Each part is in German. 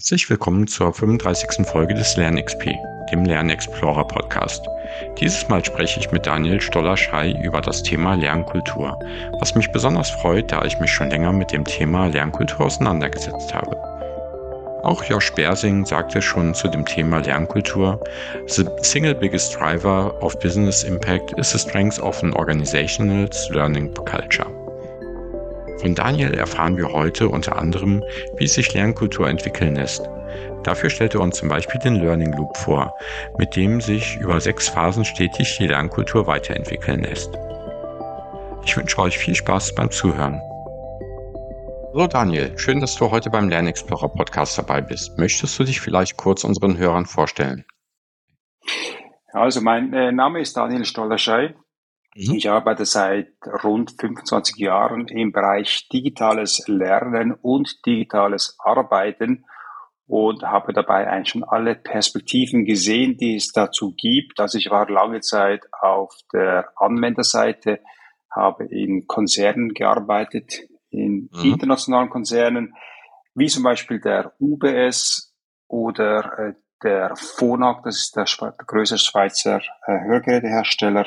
Herzlich willkommen zur 35. Folge des LernXP, dem Lernexplorer Podcast. Dieses Mal spreche ich mit Daniel Stoller-Schei über das Thema Lernkultur, was mich besonders freut, da ich mich schon länger mit dem Thema Lernkultur auseinandergesetzt habe. Auch Josh Bersing sagte schon zu dem Thema Lernkultur, The single biggest driver of business impact is the strength of an organization's learning culture. Von Daniel erfahren wir heute unter anderem, wie sich Lernkultur entwickeln lässt. Dafür stellt er uns zum Beispiel den Learning Loop vor, mit dem sich über sechs Phasen stetig die Lernkultur weiterentwickeln lässt. Ich wünsche euch viel Spaß beim Zuhören. Hallo Daniel, schön, dass du heute beim Lernexplorer Podcast dabei bist. Möchtest du dich vielleicht kurz unseren Hörern vorstellen? Also mein äh, Name ist Daniel Stollerschei. Mhm. Ich arbeite seit rund 25 Jahren im Bereich digitales Lernen und digitales Arbeiten und habe dabei eigentlich schon alle Perspektiven gesehen, die es dazu gibt. Also ich war lange Zeit auf der Anwenderseite, habe in Konzernen gearbeitet, in mhm. internationalen Konzernen, wie zum Beispiel der UBS oder äh, der Phonak, das ist der, größte Schweizer äh, Hörgerätehersteller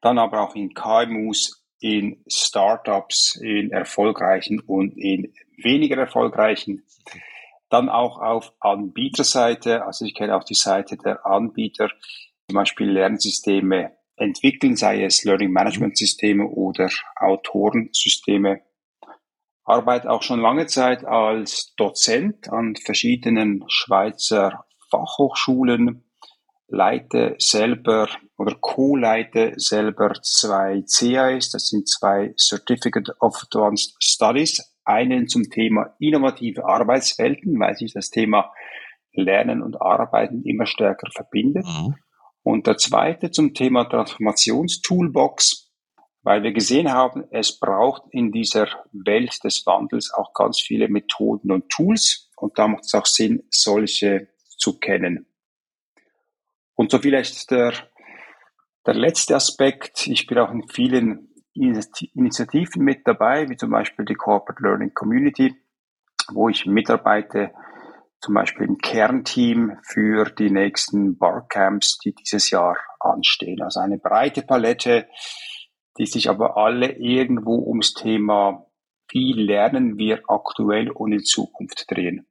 dann aber auch in KMUs, in Startups, in erfolgreichen und in weniger erfolgreichen. Dann auch auf Anbieterseite, also ich kenne auch die Seite der Anbieter, zum Beispiel Lernsysteme entwickeln, sei es Learning Management Systeme oder Autorensysteme. Arbeite auch schon lange Zeit als Dozent an verschiedenen Schweizer Fachhochschulen, leite selber oder co-leite selber zwei CAs, das sind zwei Certificate of Advanced Studies, einen zum Thema innovative Arbeitswelten, weil sich das Thema Lernen und Arbeiten immer stärker verbindet. Mhm. Und der zweite zum Thema Transformationstoolbox, weil wir gesehen haben, es braucht in dieser Welt des Wandels auch ganz viele Methoden und Tools und da macht es auch Sinn, solche zu kennen. Und so vielleicht der, der letzte Aspekt. Ich bin auch in vielen Initiativen mit dabei, wie zum Beispiel die Corporate Learning Community, wo ich mitarbeite, zum Beispiel im Kernteam für die nächsten Barcamps, die dieses Jahr anstehen. Also eine breite Palette, die sich aber alle irgendwo ums Thema, wie lernen wir aktuell und in Zukunft drehen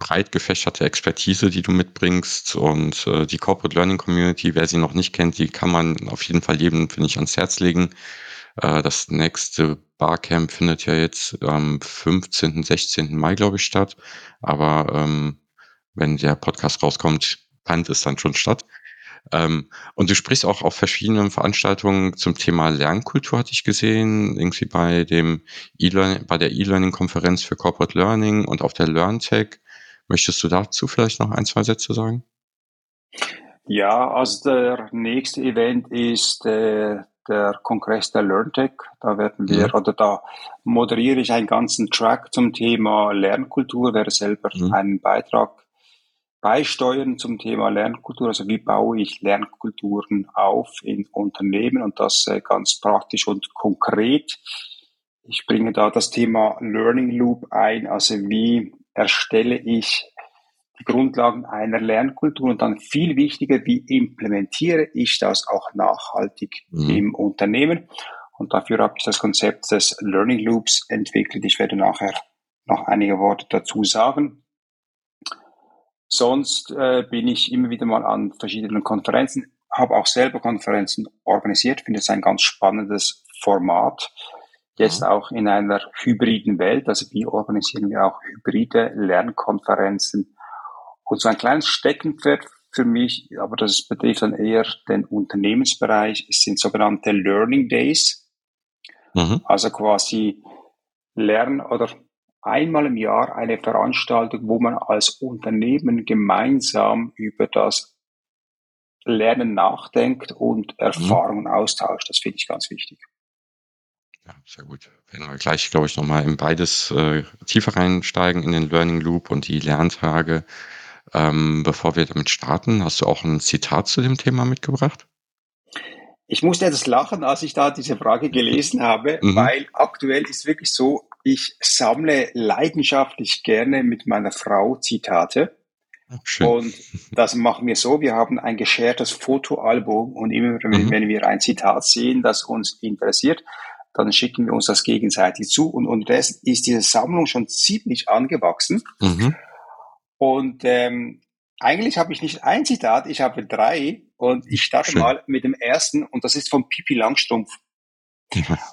breit gefächerte Expertise, die du mitbringst und äh, die Corporate Learning Community, wer sie noch nicht kennt, die kann man auf jeden Fall jedem, finde ich, ans Herz legen. Äh, das nächste Barcamp findet ja jetzt am 15., 16. Mai, glaube ich, statt. Aber ähm, wenn der Podcast rauskommt, fand es dann schon statt. Ähm, und du sprichst auch auf verschiedenen Veranstaltungen zum Thema Lernkultur, hatte ich gesehen, irgendwie bei dem e bei der E-Learning-Konferenz für Corporate Learning und auf der LearnTech. Möchtest du dazu vielleicht noch ein, zwei Sätze sagen? Ja, also der nächste Event ist äh, der Kongress der LearnTech. Da werden wir, mhm. oder da moderiere ich einen ganzen Track zum Thema Lernkultur, werde selber mhm. einen Beitrag beisteuern zum Thema Lernkultur. Also wie baue ich Lernkulturen auf in Unternehmen und das äh, ganz praktisch und konkret. Ich bringe da das Thema Learning Loop ein, also wie erstelle ich die Grundlagen einer Lernkultur und dann viel wichtiger, wie implementiere ich das auch nachhaltig mhm. im Unternehmen. Und dafür habe ich das Konzept des Learning Loops entwickelt. Ich werde nachher noch einige Worte dazu sagen. Sonst äh, bin ich immer wieder mal an verschiedenen Konferenzen, habe auch selber Konferenzen organisiert, finde es ein ganz spannendes Format jetzt auch in einer hybriden Welt. Also wie organisieren wir auch hybride Lernkonferenzen? Und so ein kleines Steckenpferd für mich, aber das betrifft dann eher den Unternehmensbereich, sind sogenannte Learning Days. Mhm. Also quasi Lernen oder einmal im Jahr eine Veranstaltung, wo man als Unternehmen gemeinsam über das Lernen nachdenkt und mhm. Erfahrungen mhm. austauscht. Das finde ich ganz wichtig. Ja, sehr gut. Wenn wir gleich, glaube ich, nochmal in beides äh, tiefer reinsteigen, in den Learning Loop und die Lerntage. Ähm, bevor wir damit starten, hast du auch ein Zitat zu dem Thema mitgebracht? Ich musste etwas lachen, als ich da diese Frage gelesen habe, mhm. weil aktuell ist wirklich so, ich sammle leidenschaftlich gerne mit meiner Frau Zitate. Schön. Und das machen wir so, wir haben ein geschertes Fotoalbum und immer mhm. wenn wir ein Zitat sehen, das uns interessiert, dann schicken wir uns das gegenseitig zu und unterdessen ist diese Sammlung schon ziemlich angewachsen. Mhm. Und ähm, eigentlich habe ich nicht ein Zitat, ich habe drei und ich starte Schön. mal mit dem ersten und das ist von Pipi Langstrumpf.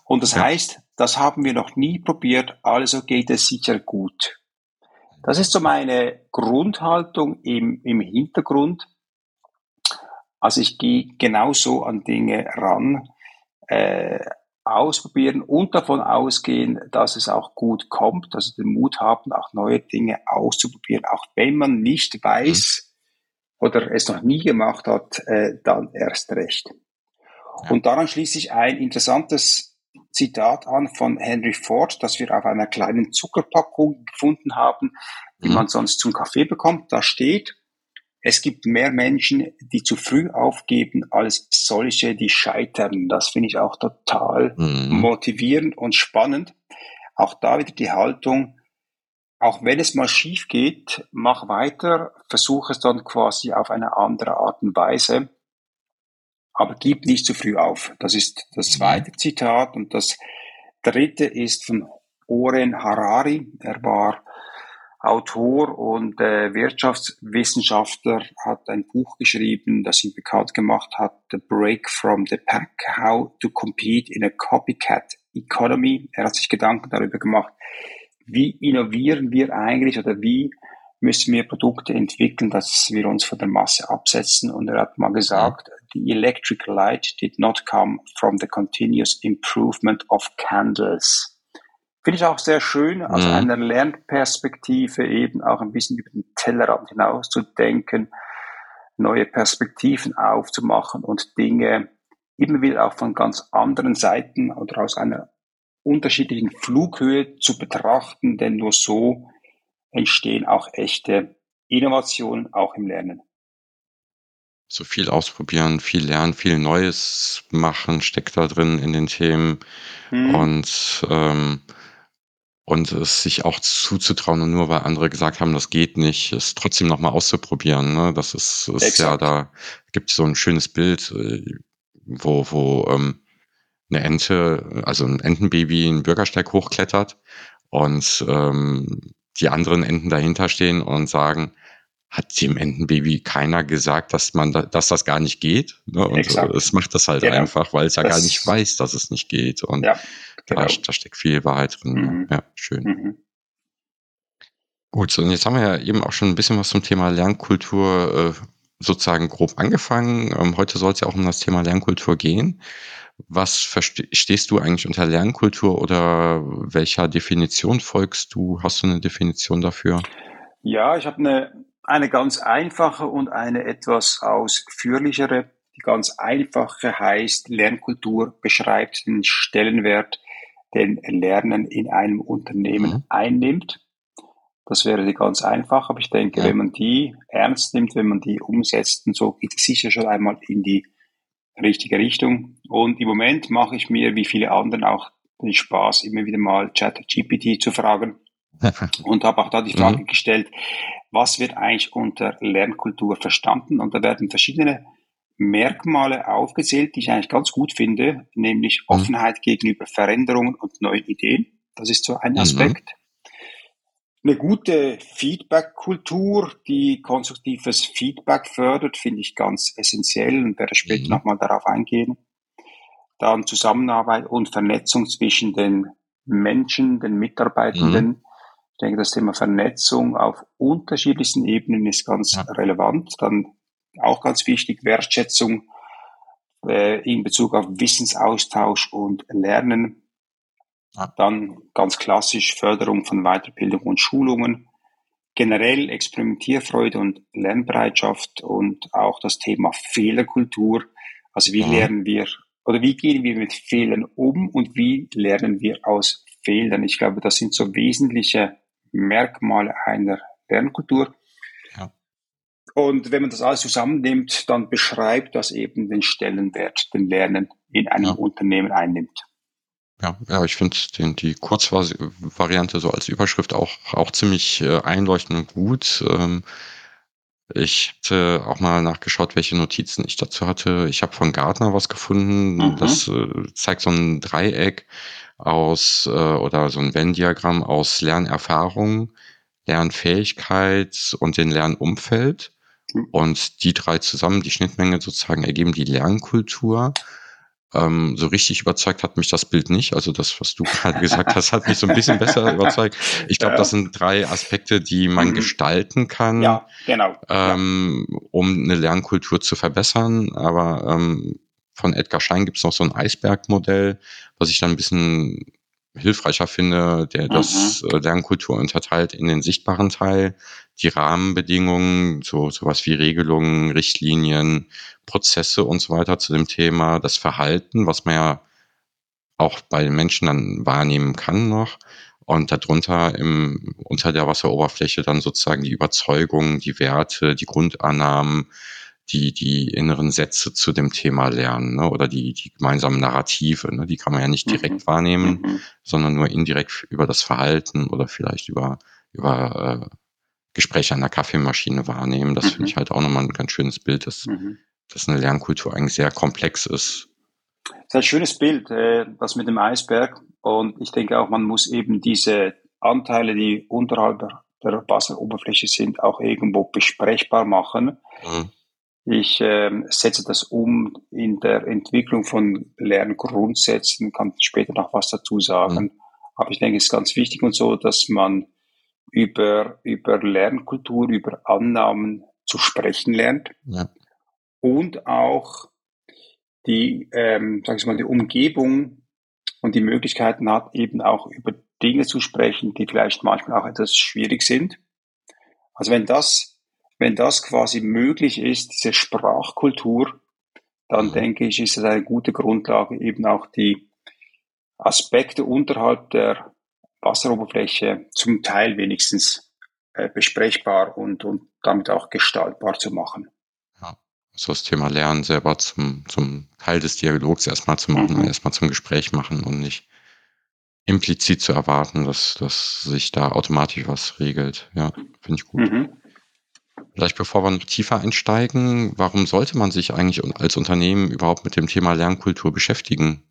Und das ja. heißt, das haben wir noch nie probiert, also geht es sicher gut. Das ist so meine Grundhaltung im, im Hintergrund. Also ich gehe genauso an Dinge ran, äh, ausprobieren und davon ausgehen, dass es auch gut kommt, also den Mut haben, auch neue Dinge auszuprobieren, auch wenn man nicht weiß mhm. oder es noch nie gemacht hat, äh, dann erst recht. Ja. Und daran schließt sich ein interessantes Zitat an von Henry Ford, das wir auf einer kleinen Zuckerpackung gefunden haben, die mhm. man sonst zum Kaffee bekommt. Da steht, es gibt mehr Menschen, die zu früh aufgeben, als solche, die scheitern. Das finde ich auch total mhm. motivierend und spannend. Auch da wieder die Haltung, auch wenn es mal schief geht, mach weiter, versuche es dann quasi auf eine andere Art und Weise, aber gib nicht zu früh auf. Das ist das mhm. zweite Zitat und das dritte ist von Oren Harari. Er war Autor und äh, Wirtschaftswissenschaftler, hat ein Buch geschrieben, das ihn bekannt gemacht hat, The Break from the Pack, How to Compete in a Copycat Economy. Er hat sich Gedanken darüber gemacht, wie innovieren wir eigentlich oder wie müssen wir Produkte entwickeln, dass wir uns von der Masse absetzen. Und er hat mal gesagt, the electric light did not come from the continuous improvement of candles. Finde ich auch sehr schön, also mhm. einer Lernperspektive eben auch ein bisschen über den Tellerrand hinaus zu denken, neue Perspektiven aufzumachen und Dinge immer wieder auch von ganz anderen Seiten oder aus einer unterschiedlichen Flughöhe zu betrachten, denn nur so entstehen auch echte Innovationen, auch im Lernen. So viel ausprobieren, viel lernen, viel Neues machen, steckt da drin in den Themen. Mhm. Und ähm, und es sich auch zuzutrauen und nur weil andere gesagt haben, das geht nicht, es trotzdem nochmal auszuprobieren. Ne? Das ist, ist ja, da gibt es so ein schönes Bild, äh, wo, wo ähm, eine Ente, also ein Entenbaby einen Bürgersteig hochklettert und ähm, die anderen Enten dahinter stehen und sagen, hat dem Entenbaby keiner gesagt, dass man da, dass das gar nicht geht. Ne? Und Exakt. es macht das halt genau. einfach, weil es ja das gar nicht weiß, dass es nicht geht. Und ja, genau. da, da, steckt viel Wahrheit drin. Mhm. Ja, schön. Mhm. Gut, und jetzt haben wir ja eben auch schon ein bisschen was zum Thema Lernkultur äh, sozusagen grob angefangen. Ähm, heute soll es ja auch um das Thema Lernkultur gehen. Was verstehst du eigentlich unter Lernkultur oder welcher Definition folgst du? Hast du eine Definition dafür? Ja, ich habe eine eine ganz einfache und eine etwas ausführlichere. Die ganz einfache heißt, Lernkultur beschreibt den Stellenwert, den Lernen in einem Unternehmen mhm. einnimmt. Das wäre die ganz einfach, aber ich denke, ja. wenn man die ernst nimmt, wenn man die umsetzt, und so geht es sicher schon einmal in die richtige Richtung. Und im Moment mache ich mir, wie viele anderen, auch den Spaß, immer wieder mal ChatGPT zu fragen und habe auch da die Frage mhm. gestellt, was wird eigentlich unter Lernkultur verstanden? Und da werden verschiedene Merkmale aufgezählt, die ich eigentlich ganz gut finde, nämlich mhm. Offenheit gegenüber Veränderungen und neuen Ideen. Das ist so ein mhm. Aspekt. Mhm. Eine gute Feedback-Kultur, die konstruktives Feedback fördert, finde ich ganz essentiell und werde später mhm. nochmal darauf eingehen. Dann Zusammenarbeit und Vernetzung zwischen den Menschen, den Mitarbeitenden, mhm. Ich denke, das Thema Vernetzung auf unterschiedlichsten Ebenen ist ganz ja. relevant. Dann auch ganz wichtig, Wertschätzung äh, in Bezug auf Wissensaustausch und Lernen. Ja. Dann ganz klassisch Förderung von Weiterbildung und Schulungen. Generell Experimentierfreude und Lernbereitschaft und auch das Thema Fehlerkultur. Also wie ja. lernen wir oder wie gehen wir mit Fehlern um und wie lernen wir aus Fehlern? Ich glaube, das sind so wesentliche Merkmale einer Lernkultur. Ja. Und wenn man das alles zusammennimmt, dann beschreibt das eben den Stellenwert, den Lernen in einem ja. Unternehmen einnimmt. Ja, ja, ich finde die Kurzvariante so als Überschrift auch, auch ziemlich äh, einleuchtend und gut. Ähm, ich hatte auch mal nachgeschaut, welche Notizen ich dazu hatte. Ich habe von Gartner was gefunden. Mhm. Das äh, zeigt so ein Dreieck aus äh, oder so ein Venn-Diagramm aus Lernerfahrung, Lernfähigkeit und den Lernumfeld. Mhm. Und die drei zusammen, die Schnittmenge sozusagen, ergeben die Lernkultur. Ähm, so richtig überzeugt hat mich das Bild nicht. Also das, was du gerade gesagt hast, hat mich so ein bisschen besser überzeugt. Ich glaube, das sind drei Aspekte, die man mhm. gestalten kann, ja, genau. Ähm, um eine Lernkultur zu verbessern. Aber ähm, von Edgar Schein gibt es noch so ein Eisbergmodell, was ich dann ein bisschen hilfreicher finde, der mhm. das äh, Lernkultur unterteilt in den sichtbaren Teil, die Rahmenbedingungen, so sowas wie Regelungen, Richtlinien, Prozesse und so weiter zu dem Thema, das Verhalten, was man ja auch bei den Menschen dann wahrnehmen kann noch. Und darunter im, unter der Wasseroberfläche dann sozusagen die Überzeugungen, die Werte, die Grundannahmen, die, die inneren Sätze zu dem Thema lernen ne? oder die, die gemeinsamen Narrative. Ne? Die kann man ja nicht direkt mhm. wahrnehmen, mhm. sondern nur indirekt über das Verhalten oder vielleicht über, über äh, Gespräche an der Kaffeemaschine wahrnehmen. Das mhm. finde ich halt auch nochmal ein ganz schönes Bild, dass, mhm. dass eine Lernkultur eigentlich sehr komplex ist. Das ist ein schönes Bild, äh, das mit dem Eisberg. Und ich denke auch, man muss eben diese Anteile, die unterhalb der Wasseroberfläche sind, auch irgendwo besprechbar machen. Mhm. Ich äh, setze das um in der Entwicklung von Lerngrundsätzen, kann später noch was dazu sagen. Mhm. Aber ich denke, es ist ganz wichtig und so, dass man über, über Lernkultur, über Annahmen zu sprechen lernt. Ja. Und auch die, ähm, sag ich mal, die Umgebung und die Möglichkeiten hat, eben auch über Dinge zu sprechen, die vielleicht manchmal auch etwas schwierig sind. Also wenn das wenn das quasi möglich ist, diese Sprachkultur, dann mhm. denke ich, ist es eine gute Grundlage, eben auch die Aspekte unterhalb der Wasseroberfläche zum Teil wenigstens äh, besprechbar und, und damit auch gestaltbar zu machen. Ja, so das Thema Lernen selber zum, zum Teil des Dialogs erstmal zu machen, mhm. erstmal zum Gespräch machen und nicht implizit zu erwarten, dass, dass sich da automatisch was regelt. Ja, finde ich gut. Mhm. Vielleicht bevor wir noch tiefer einsteigen, warum sollte man sich eigentlich als Unternehmen überhaupt mit dem Thema Lernkultur beschäftigen?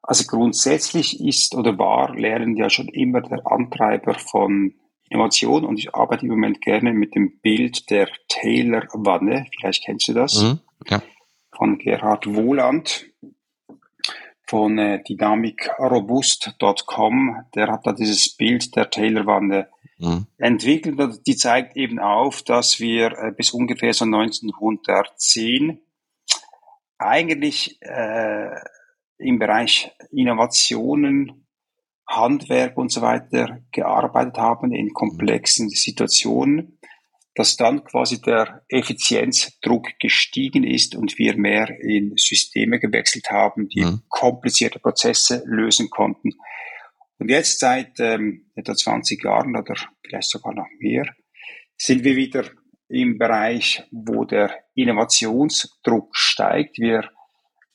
Also grundsätzlich ist oder war Lernen ja schon immer der Antreiber von Innovation und ich arbeite im Moment gerne mit dem Bild der Taylor-Wanne. Vielleicht kennst du das. Mhm, ja. Von Gerhard Wohland von äh, dynamicrobust.com. Der hat da dieses Bild der Taylor-Wanne mhm. entwickelt. Die zeigt eben auf, dass wir äh, bis ungefähr so 1910 eigentlich äh, im Bereich Innovationen, Handwerk und so weiter gearbeitet haben in komplexen Situationen, dass dann quasi der Effizienzdruck gestiegen ist und wir mehr in Systeme gewechselt haben, die mhm. komplizierte Prozesse lösen konnten. Und jetzt seit ähm, etwa 20 Jahren oder vielleicht sogar noch mehr sind wir wieder im Bereich, wo der Innovationsdruck steigt. Wir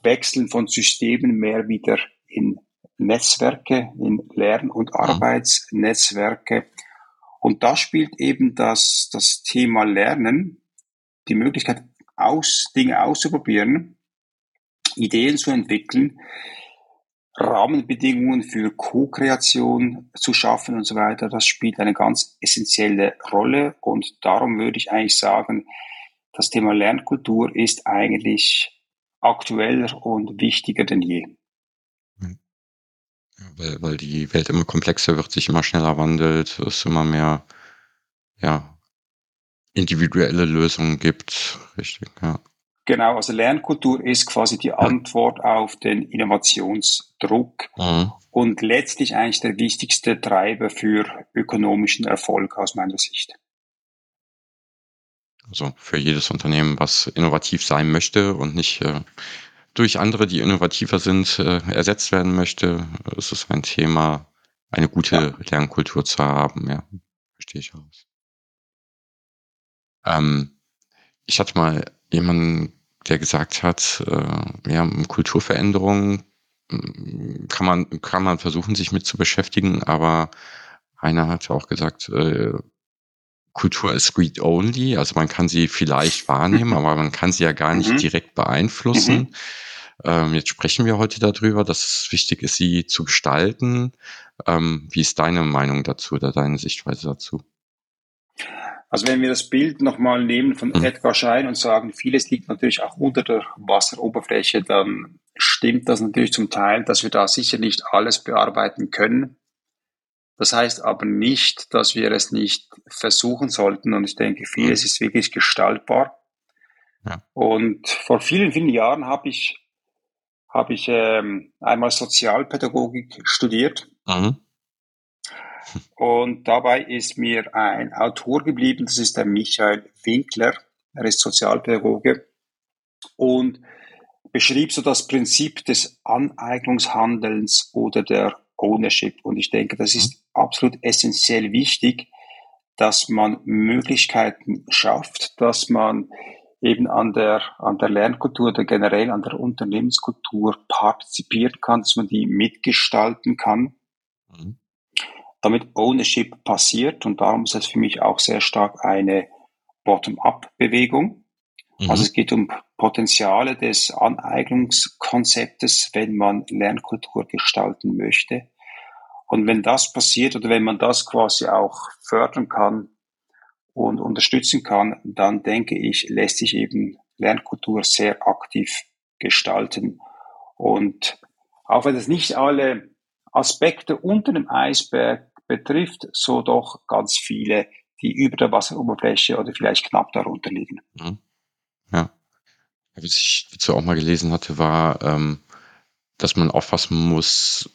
wechseln von Systemen mehr wieder in Netzwerke, in Lern- und mhm. Arbeitsnetzwerke. Und da spielt eben das, das Thema Lernen, die Möglichkeit, aus, Dinge auszuprobieren, Ideen zu entwickeln, Rahmenbedingungen für Co-Kreation zu schaffen und so weiter, das spielt eine ganz essentielle Rolle. Und darum würde ich eigentlich sagen, das Thema Lernkultur ist eigentlich aktueller und wichtiger denn je. weil, weil die Welt immer komplexer wird, sich immer schneller wandelt, es immer mehr ja, individuelle Lösungen gibt. Richtig, ja. Genau, also Lernkultur ist quasi die Antwort auf den Innovationsdruck mhm. und letztlich eigentlich der wichtigste Treiber für ökonomischen Erfolg aus meiner Sicht. Also für jedes Unternehmen, was innovativ sein möchte und nicht äh, durch andere, die innovativer sind, äh, ersetzt werden möchte, ist es ein Thema, eine gute ja. Lernkultur zu haben. Ja, verstehe ich aus. Ähm, ich hatte mal jemanden, der gesagt hat, äh, ja, Kulturveränderungen kann man, kann man versuchen, sich mit zu beschäftigen, aber einer hat auch gesagt, äh, Kultur ist read only, also man kann sie vielleicht wahrnehmen, aber man kann sie ja gar nicht mhm. direkt beeinflussen. Mhm. Ähm, jetzt sprechen wir heute darüber, dass es wichtig ist, sie zu gestalten. Ähm, wie ist deine Meinung dazu oder deine Sichtweise dazu? Also wenn wir das Bild nochmal nehmen von mhm. Edgar Schein und sagen, vieles liegt natürlich auch unter der Wasseroberfläche, dann stimmt das natürlich zum Teil, dass wir da sicher nicht alles bearbeiten können. Das heißt aber nicht, dass wir es nicht versuchen sollten. Und ich denke, vieles mhm. ist wirklich gestaltbar. Ja. Und vor vielen, vielen Jahren habe ich, habe ich ähm, einmal Sozialpädagogik studiert. Mhm. Und dabei ist mir ein Autor geblieben, das ist der Michael Winkler. Er ist Sozialpädagoge und beschrieb so das Prinzip des Aneignungshandelns oder der Ownership. Und ich denke, das ist absolut essentiell wichtig, dass man Möglichkeiten schafft, dass man eben an der, an der Lernkultur oder generell an der Unternehmenskultur partizipieren kann, dass man die mitgestalten kann. Damit Ownership passiert. Und darum ist es für mich auch sehr stark eine Bottom-up-Bewegung. Mhm. Also es geht um Potenziale des Aneignungskonzeptes, wenn man Lernkultur gestalten möchte. Und wenn das passiert oder wenn man das quasi auch fördern kann und unterstützen kann, dann denke ich, lässt sich eben Lernkultur sehr aktiv gestalten. Und auch wenn es nicht alle Aspekte unter dem Eisberg betrifft, so doch ganz viele, die über der Wasseroberfläche oder vielleicht knapp darunter liegen. Mhm. Ja. Was ich dazu auch mal gelesen hatte, war, ähm, dass man aufpassen muss,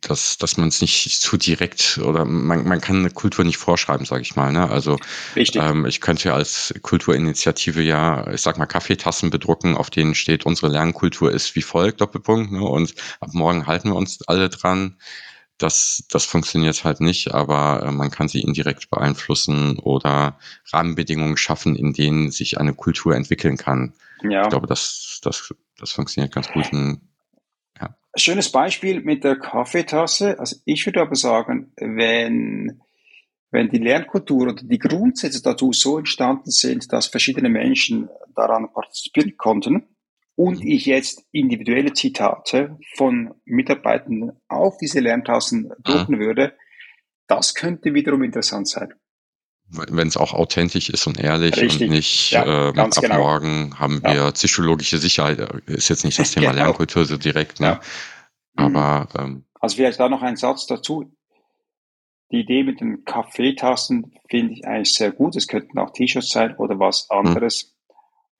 dass, dass man es nicht zu direkt oder man, man kann eine Kultur nicht vorschreiben, sage ich mal. Ne? Also ähm, ich könnte als Kulturinitiative ja, ich sag mal, Kaffeetassen bedrucken, auf denen steht, unsere Lernkultur ist wie folgt, Doppelpunkt, ne? und ab morgen halten wir uns alle dran das, das funktioniert halt nicht, aber äh, man kann sie indirekt beeinflussen oder Rahmenbedingungen schaffen, in denen sich eine Kultur entwickeln kann. Ja. Ich glaube, das, das, das funktioniert ganz gut. Ja. Schönes Beispiel mit der Kaffeetasse. Also ich würde aber sagen, wenn, wenn die Lernkultur oder die Grundsätze dazu so entstanden sind, dass verschiedene Menschen daran partizipieren konnten, und ich jetzt individuelle Zitate von Mitarbeitern auf diese Lerntassen drucken mhm. würde, das könnte wiederum interessant sein. Wenn es auch authentisch ist und ehrlich Richtig. und nicht ja, ähm, ab genau. morgen haben wir ja. psychologische Sicherheit, ist jetzt nicht das Thema genau. Lernkultur so direkt, ne? Ja. Aber mhm. ähm, also vielleicht da noch ein Satz dazu. Die Idee mit den Kaffeetassen finde ich eigentlich sehr gut. Es könnten auch T-Shirts sein oder was mhm. anderes. Mhm.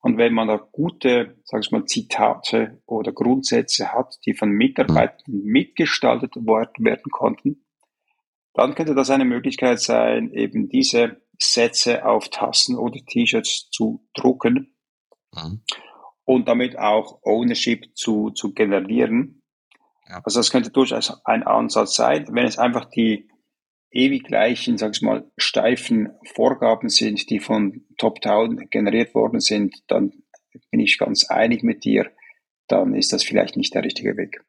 Und wenn man da gute, sag ich mal, Zitate oder Grundsätze hat, die von Mitarbeitern mitgestaltet werden konnten, dann könnte das eine Möglichkeit sein, eben diese Sätze auf Tassen oder T-Shirts zu drucken mhm. und damit auch Ownership zu, zu generieren. Ja. Also das könnte durchaus ein Ansatz sein, wenn es einfach die ewig gleichen, sag ich mal, steifen Vorgaben sind, die von Top-Down generiert worden sind, dann bin ich ganz einig mit dir, dann ist das vielleicht nicht der richtige Weg.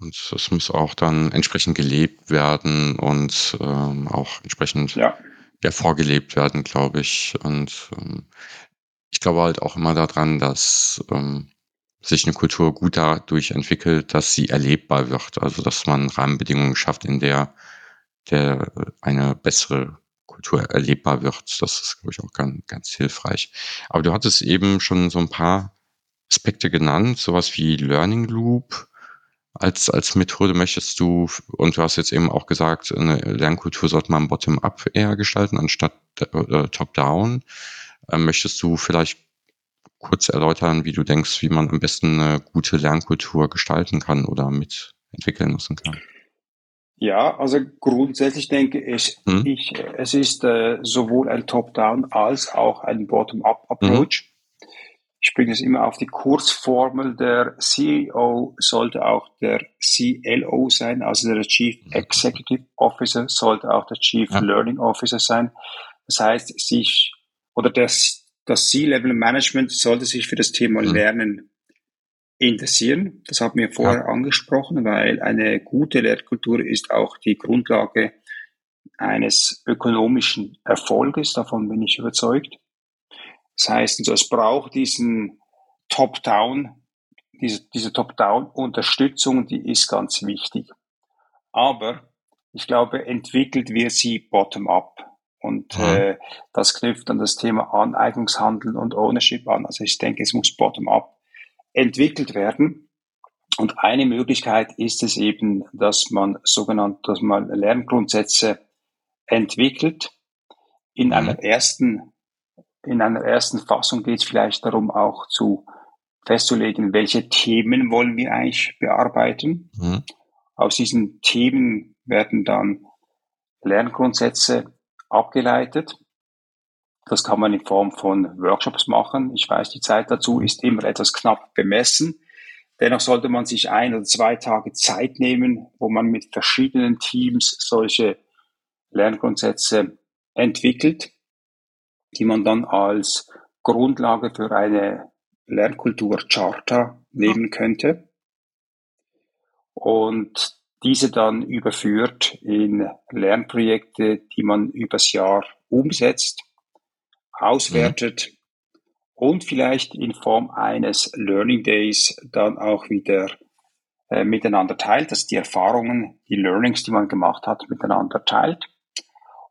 Und das muss auch dann entsprechend gelebt werden und ähm, auch entsprechend ja. ja. vorgelebt werden, glaube ich. Und ähm, ich glaube halt auch immer daran, dass ähm, sich eine Kultur gut dadurch entwickelt, dass sie erlebbar wird. Also dass man Rahmenbedingungen schafft, in der der eine bessere Kultur erlebbar wird. Das ist, glaube ich, auch ganz, ganz hilfreich. Aber du hattest eben schon so ein paar Aspekte genannt, sowas wie Learning Loop als, als Methode möchtest du, und du hast jetzt eben auch gesagt, eine Lernkultur sollte man bottom-up eher gestalten, anstatt äh, top-down. Äh, möchtest du vielleicht kurz erläutern, wie du denkst, wie man am besten eine gute Lernkultur gestalten kann oder mitentwickeln lassen kann? Ja, also grundsätzlich denke ich, hm? ich es ist äh, sowohl ein Top-Down als auch ein Bottom-Up-Approach. Mhm. Ich bringe es immer auf die Kurzformel. Der CEO sollte auch der CLO sein, also der Chief Executive Officer sollte auch der Chief ja. Learning Officer sein. Das heißt, sich oder das, das C-Level Management sollte sich für das Thema mhm. Lernen interessieren. Das haben wir vorher ja. angesprochen, weil eine gute Lehrkultur ist auch die Grundlage eines ökonomischen Erfolges. Davon bin ich überzeugt. Das heißt, also, es braucht diesen Top-Down, diese, diese Top-Down-Unterstützung, die ist ganz wichtig. Aber ich glaube, entwickelt wird sie bottom-up. Und mhm. äh, das knüpft an das Thema Aneignungshandel und Ownership an. Also ich denke, es muss bottom-up entwickelt werden. Und eine Möglichkeit ist es eben, dass man sogenannte, dass man Lerngrundsätze entwickelt. In mhm. einer ersten, in einer ersten Fassung geht es vielleicht darum, auch zu festzulegen, welche Themen wollen wir eigentlich bearbeiten. Mhm. Aus diesen Themen werden dann Lerngrundsätze abgeleitet. Das kann man in Form von Workshops machen. Ich weiß, die Zeit dazu ist immer etwas knapp bemessen. Dennoch sollte man sich ein oder zwei Tage Zeit nehmen, wo man mit verschiedenen Teams solche Lerngrundsätze entwickelt, die man dann als Grundlage für eine Lernkultur-Charta nehmen könnte und diese dann überführt in Lernprojekte, die man übers Jahr umsetzt, auswertet mhm. und vielleicht in Form eines Learning Days dann auch wieder äh, miteinander teilt, dass die Erfahrungen, die Learnings, die man gemacht hat, miteinander teilt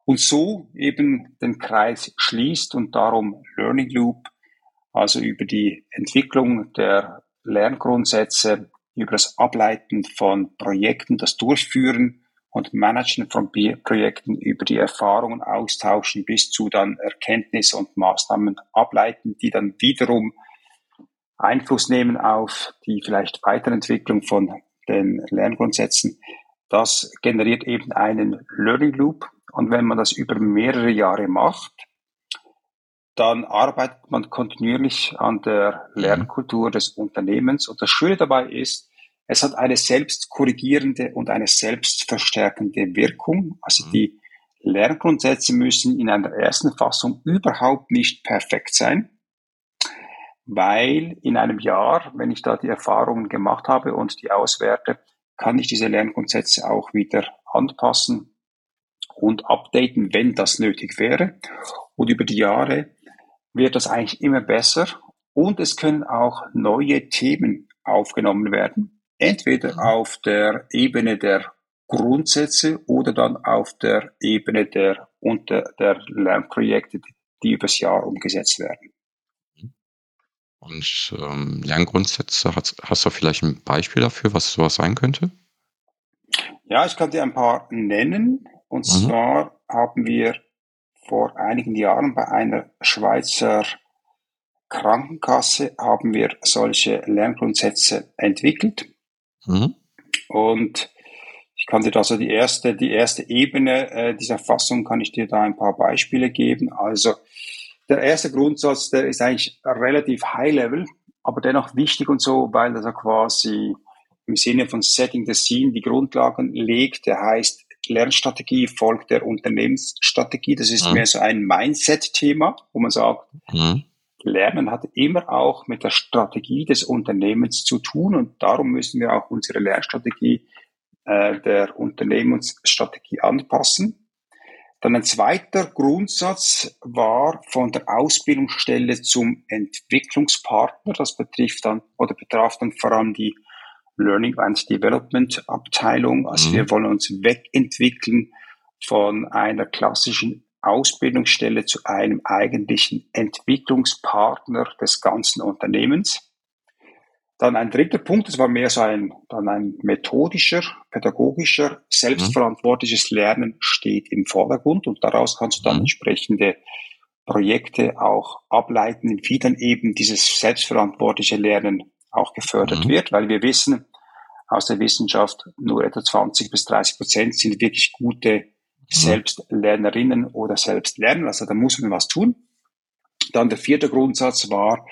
und so eben den Kreis schließt und darum Learning Loop, also über die Entwicklung der Lerngrundsätze, über das Ableiten von Projekten, das Durchführen und Managen von Projekten, über die Erfahrungen austauschen bis zu dann Erkenntnisse und Maßnahmen ableiten, die dann wiederum Einfluss nehmen auf die vielleicht Weiterentwicklung von den Lerngrundsätzen. Das generiert eben einen Learning Loop, und wenn man das über mehrere Jahre macht, dann arbeitet man kontinuierlich an der. Lernkultur des Unternehmens. Und das Schöne dabei ist, es hat eine selbstkorrigierende und eine selbstverstärkende Wirkung. Also mhm. die Lerngrundsätze müssen in einer ersten Fassung überhaupt nicht perfekt sein, weil in einem Jahr, wenn ich da die Erfahrungen gemacht habe und die auswerte, kann ich diese Lerngrundsätze auch wieder anpassen und updaten, wenn das nötig wäre. Und über die Jahre wird das eigentlich immer besser und es können auch neue Themen aufgenommen werden, entweder auf der Ebene der Grundsätze oder dann auf der Ebene der, unter der Lernprojekte, die übers Jahr umgesetzt werden. Und ähm, Lerngrundsätze, hast, hast du vielleicht ein Beispiel dafür, was sowas sein könnte? Ja, ich kann dir ein paar nennen. Und mhm. zwar haben wir vor einigen Jahren bei einer Schweizer Krankenkasse haben wir solche Lerngrundsätze entwickelt. Mhm. Und ich kann dir da so die erste, die erste Ebene äh, dieser Fassung kann ich dir da ein paar Beispiele geben. Also der erste Grundsatz, der ist eigentlich relativ high level, aber dennoch wichtig und so, weil er quasi im Sinne von Setting the Scene die Grundlagen legt. Der heißt Lernstrategie folgt der Unternehmensstrategie. Das ist mhm. mehr so ein Mindset-Thema, wo man sagt, mhm. Lernen hat immer auch mit der Strategie des Unternehmens zu tun und darum müssen wir auch unsere Lernstrategie äh, der Unternehmensstrategie anpassen. Dann ein zweiter Grundsatz war von der Ausbildungsstelle zum Entwicklungspartner. Das betrifft dann oder betraf dann vor allem die Learning and Development Abteilung. Also mhm. wir wollen uns wegentwickeln von einer klassischen Ausbildungsstelle zu einem eigentlichen Entwicklungspartner des ganzen Unternehmens. Dann ein dritter Punkt, das war mehr so ein, dann ein methodischer, pädagogischer, selbstverantwortliches Lernen steht im Vordergrund und daraus kannst du dann mhm. entsprechende Projekte auch ableiten, wie dann eben dieses selbstverantwortliche Lernen auch gefördert mhm. wird, weil wir wissen aus der Wissenschaft, nur etwa 20 bis 30 Prozent sind wirklich gute mhm. Selbstlernerinnen oder Selbstlerner. Also da muss man was tun. Dann der vierte Grundsatz war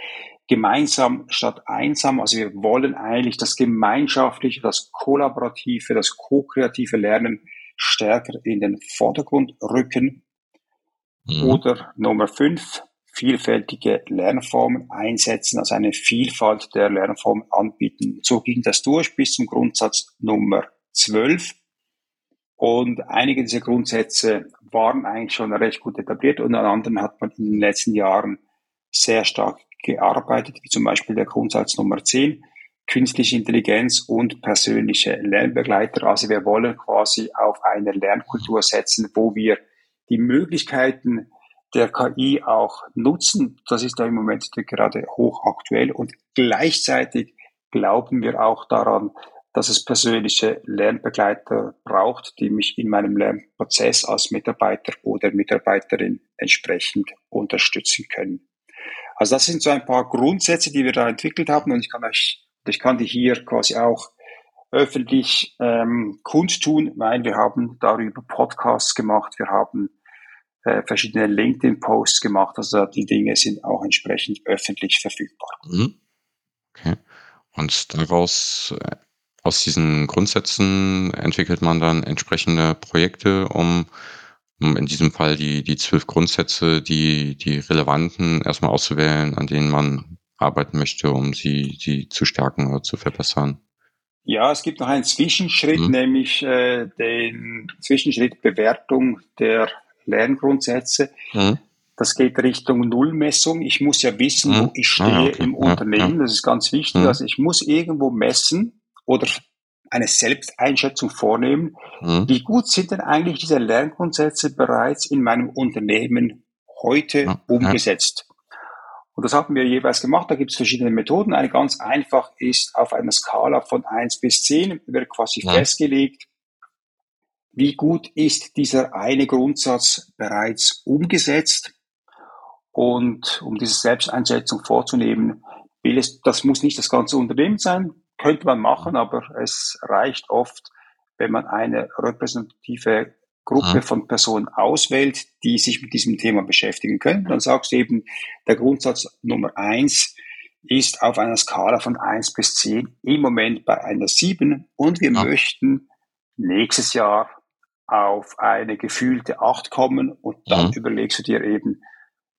gemeinsam statt einsam. Also wir wollen eigentlich das gemeinschaftliche, das kollaborative, das ko-kreative Lernen stärker in den Vordergrund rücken. Mhm. Oder Nummer fünf, vielfältige Lernformen einsetzen, also eine Vielfalt der Lernformen anbieten. So ging das durch bis zum Grundsatz Nummer 12. Und einige dieser Grundsätze waren eigentlich schon recht gut etabliert und an anderen hat man in den letzten Jahren sehr stark gearbeitet, wie zum Beispiel der Grundsatz Nummer 10, künstliche Intelligenz und persönliche Lernbegleiter. Also wir wollen quasi auf eine Lernkultur setzen, wo wir die Möglichkeiten der KI auch nutzen. Das ist da im Moment gerade hochaktuell und gleichzeitig glauben wir auch daran, dass es persönliche Lernbegleiter braucht, die mich in meinem Lernprozess als Mitarbeiter oder Mitarbeiterin entsprechend unterstützen können. Also das sind so ein paar Grundsätze, die wir da entwickelt haben und ich kann euch, ich kann die hier quasi auch öffentlich ähm, kundtun, weil wir haben darüber Podcasts gemacht, wir haben äh, verschiedene LinkedIn-Posts gemacht. Also die Dinge sind auch entsprechend öffentlich verfügbar. Mhm. Okay. Und daraus, äh, aus diesen Grundsätzen entwickelt man dann entsprechende Projekte, um, um in diesem Fall die, die zwölf Grundsätze, die, die relevanten erstmal auszuwählen, an denen man arbeiten möchte, um sie, sie zu stärken oder zu verbessern. Ja, es gibt noch einen Zwischenschritt, mhm. nämlich äh, den Zwischenschritt Bewertung der Lerngrundsätze. Mhm. Das geht Richtung Nullmessung. Ich muss ja wissen, mhm. wo ich stehe ah, okay. im Unternehmen. Das ist ganz wichtig. Mhm. Also ich muss irgendwo messen oder eine Selbsteinschätzung vornehmen. Mhm. Wie gut sind denn eigentlich diese Lerngrundsätze bereits in meinem Unternehmen heute umgesetzt? Und das haben wir jeweils gemacht. Da gibt es verschiedene Methoden. Eine ganz einfach ist auf einer Skala von eins bis zehn wird quasi ja. festgelegt, wie gut ist dieser eine Grundsatz bereits umgesetzt? Und um diese Selbsteinschätzung vorzunehmen, will es, das muss nicht das ganze Unternehmen sein, könnte man machen, aber es reicht oft, wenn man eine repräsentative Gruppe mhm. von Personen auswählt, die sich mit diesem Thema beschäftigen können. Dann sagst du eben, der Grundsatz Nummer eins ist auf einer Skala von eins bis zehn im Moment bei einer sieben und wir ja. möchten nächstes Jahr auf eine gefühlte Acht kommen und dann mhm. überlegst du dir eben,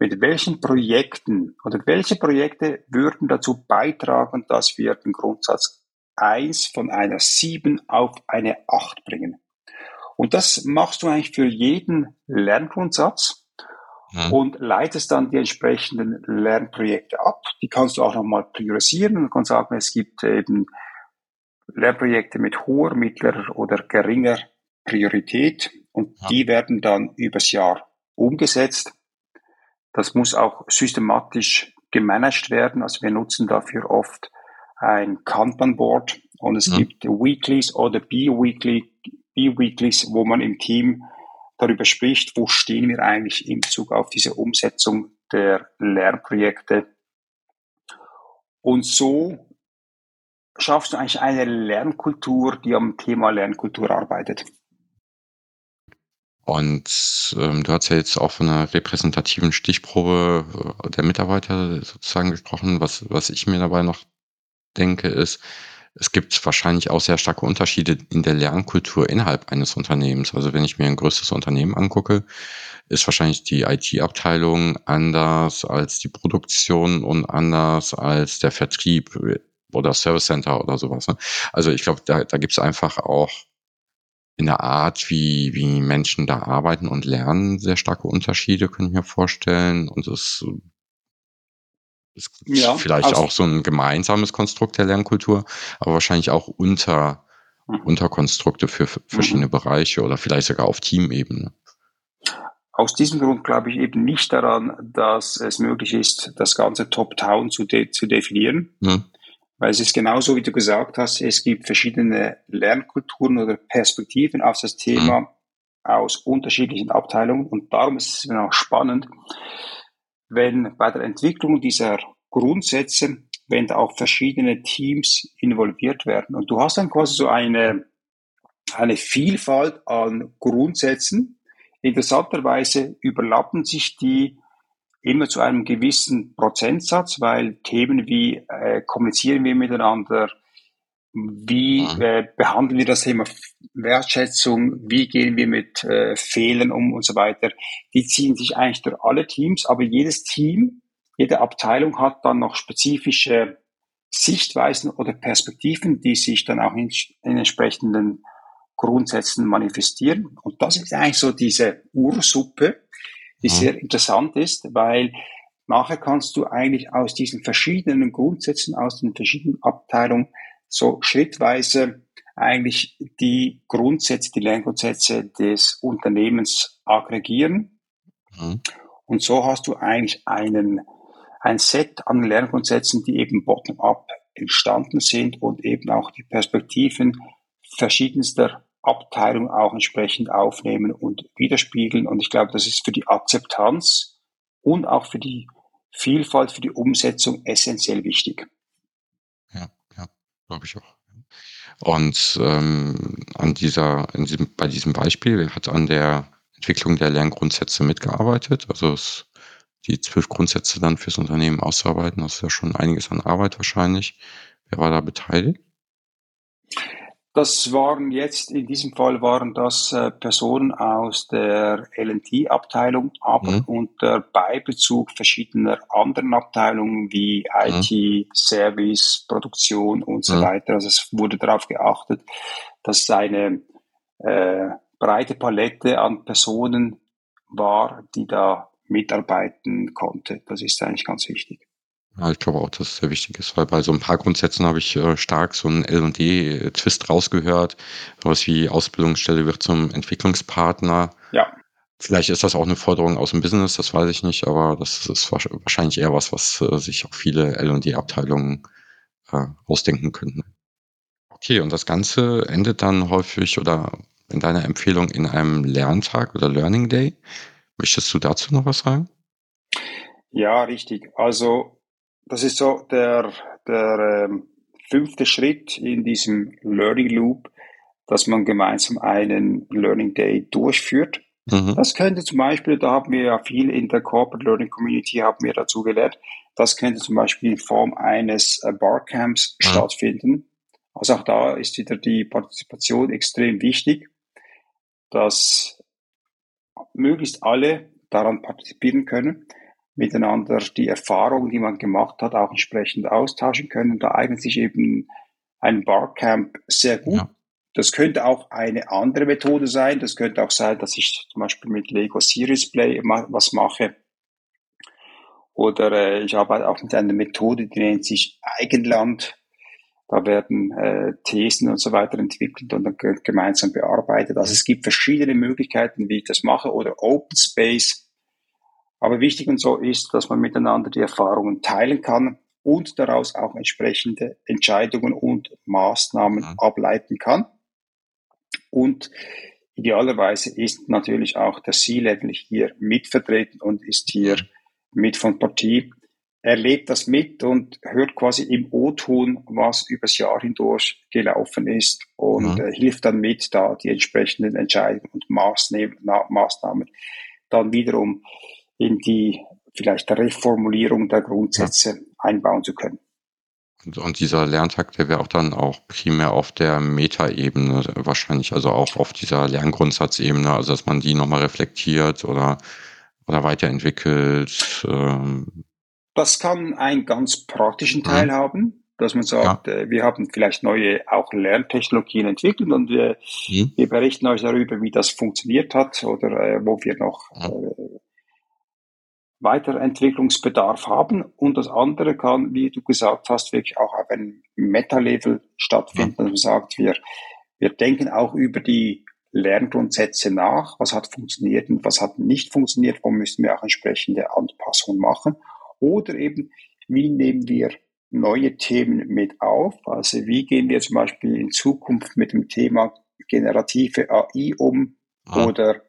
mit welchen Projekten oder welche Projekte würden dazu beitragen, dass wir den Grundsatz 1 von einer 7 auf eine 8 bringen. Und das machst du eigentlich für jeden Lerngrundsatz mhm. und leitest dann die entsprechenden Lernprojekte ab. Die kannst du auch nochmal priorisieren und kannst sagen, es gibt eben Lernprojekte mit hoher, mittlerer oder geringer Priorität und ja. die werden dann übers Jahr umgesetzt. Das muss auch systematisch gemanagt werden. Also wir nutzen dafür oft ein Kanban-Board und es ja. gibt Weeklies oder B-Weekly, B-Weeklies, wo man im Team darüber spricht, wo stehen wir eigentlich in Bezug auf diese Umsetzung der Lernprojekte. Und so schaffst du eigentlich eine Lernkultur, die am Thema Lernkultur arbeitet. Und ähm, du hast ja jetzt auch von einer repräsentativen Stichprobe äh, der Mitarbeiter sozusagen gesprochen. Was, was ich mir dabei noch denke, ist, es gibt wahrscheinlich auch sehr starke Unterschiede in der Lernkultur innerhalb eines Unternehmens. Also wenn ich mir ein größeres Unternehmen angucke, ist wahrscheinlich die IT-Abteilung anders als die Produktion und anders als der Vertrieb oder Service Center oder sowas. Ne? Also ich glaube, da, da gibt es einfach auch in der Art, wie, wie Menschen da arbeiten und lernen, sehr starke Unterschiede, können ich mir vorstellen. Und es ist ja, vielleicht also, auch so ein gemeinsames Konstrukt der Lernkultur, aber wahrscheinlich auch unter, mhm. Unterkonstrukte für verschiedene mhm. Bereiche oder vielleicht sogar auf Teamebene. Aus diesem Grund glaube ich eben nicht daran, dass es möglich ist, das ganze Top-Down zu, de zu definieren. Mhm. Weil es ist genauso, wie du gesagt hast, es gibt verschiedene Lernkulturen oder Perspektiven auf das Thema mhm. aus unterschiedlichen Abteilungen. Und darum ist es auch spannend, wenn bei der Entwicklung dieser Grundsätze, wenn da auch verschiedene Teams involviert werden. Und du hast dann quasi so eine, eine Vielfalt an Grundsätzen. Interessanterweise überlappen sich die immer zu einem gewissen Prozentsatz, weil Themen wie äh, kommunizieren wir miteinander, wie äh, behandeln wir das Thema Wertschätzung, wie gehen wir mit äh, Fehlern um und so weiter. Die ziehen sich eigentlich durch alle Teams, aber jedes Team, jede Abteilung hat dann noch spezifische Sichtweisen oder Perspektiven, die sich dann auch in, in entsprechenden Grundsätzen manifestieren. Und das ist eigentlich so diese Ursuppe, die mhm. sehr interessant ist, weil nachher kannst du eigentlich aus diesen verschiedenen Grundsätzen, aus den verschiedenen Abteilungen so schrittweise eigentlich die Grundsätze, die Lerngrundsätze des Unternehmens aggregieren. Mhm. Und so hast du eigentlich einen, ein Set an Lerngrundsätzen, die eben bottom-up entstanden sind und eben auch die Perspektiven verschiedenster Abteilungen auch entsprechend aufnehmen und widerspiegeln. Und ich glaube, das ist für die Akzeptanz und auch für die Vielfalt, für die Umsetzung essentiell wichtig. Ja, ja, glaube ich auch. Und ähm, an dieser, diesem, bei diesem Beispiel hat an der Entwicklung der Lerngrundsätze mitgearbeitet. Also es, die zwölf Grundsätze dann fürs Unternehmen auszuarbeiten, das ist ja schon einiges an Arbeit wahrscheinlich. Wer war da beteiligt? Das waren jetzt, in diesem Fall waren das äh, Personen aus der LT-Abteilung, aber mhm. unter Beibezug verschiedener anderen Abteilungen wie IT, mhm. Service, Produktion und so mhm. weiter. Also es wurde darauf geachtet, dass es eine äh, breite Palette an Personen war, die da mitarbeiten konnte. Das ist eigentlich ganz wichtig. Ja, ich glaube auch, dass es sehr wichtig ist, weil bei so ein paar Grundsätzen habe ich äh, stark so einen L&D-Twist rausgehört. Sowas wie Ausbildungsstelle wird zum Entwicklungspartner. Ja. Vielleicht ist das auch eine Forderung aus dem Business, das weiß ich nicht, aber das ist wahrscheinlich eher was, was äh, sich auch viele L&D-Abteilungen äh, ausdenken könnten. Okay, und das Ganze endet dann häufig oder in deiner Empfehlung in einem Lerntag oder Learning Day. Möchtest du dazu noch was sagen? Ja, richtig. Also das ist so der, der ähm, fünfte Schritt in diesem Learning Loop, dass man gemeinsam einen Learning Day durchführt. Mhm. Das könnte zum Beispiel, da haben wir ja viel in der Corporate Learning Community haben wir dazu gelernt, das könnte zum Beispiel in Form eines äh, Barcamps mhm. stattfinden. Also auch da ist wieder die Partizipation extrem wichtig, dass möglichst alle daran partizipieren können miteinander die Erfahrungen, die man gemacht hat, auch entsprechend austauschen können. Da eignet sich eben ein Barcamp sehr gut. Ja. Das könnte auch eine andere Methode sein. Das könnte auch sein, dass ich zum Beispiel mit Lego Series Play was mache. Oder äh, ich arbeite auch mit einer Methode, die nennt sich Eigenland. Da werden äh, Thesen und so weiter entwickelt und dann gemeinsam bearbeitet. Also es gibt verschiedene Möglichkeiten, wie ich das mache. Oder Open Space aber wichtig und so ist, dass man miteinander die Erfahrungen teilen kann und daraus auch entsprechende Entscheidungen und Maßnahmen mhm. ableiten kann. Und idealerweise ist natürlich auch der C-Level hier mitvertreten und ist hier mit von Partie. Er lebt das mit und hört quasi im O-Ton, was übers Jahr hindurch gelaufen ist und mhm. hilft dann mit, da die entsprechenden Entscheidungen und Maßnahmen dann wiederum in die vielleicht Reformulierung der Grundsätze ja. einbauen zu können. Und, dieser Lerntag, der wäre auch dann auch primär auf der Metaebene wahrscheinlich, also auch auf dieser Lerngrundsatzebene, also dass man die nochmal reflektiert oder, oder weiterentwickelt. Ähm. Das kann einen ganz praktischen Teil mhm. haben, dass man sagt, ja. Äh, wir haben vielleicht neue auch Lerntechnologien entwickelt und wir, mhm. wir berichten euch darüber, wie das funktioniert hat oder äh, wo wir noch mhm. äh, Weiterentwicklungsbedarf haben. Und das andere kann, wie du gesagt hast, wirklich auch auf einem Meta-Level stattfinden. Ja. Also sagt, wir, wir denken auch über die Lerngrundsätze nach. Was hat funktioniert und was hat nicht funktioniert? Wo müssen wir auch entsprechende Anpassungen machen? Oder eben, wie nehmen wir neue Themen mit auf? Also wie gehen wir zum Beispiel in Zukunft mit dem Thema generative AI um? Ja. Oder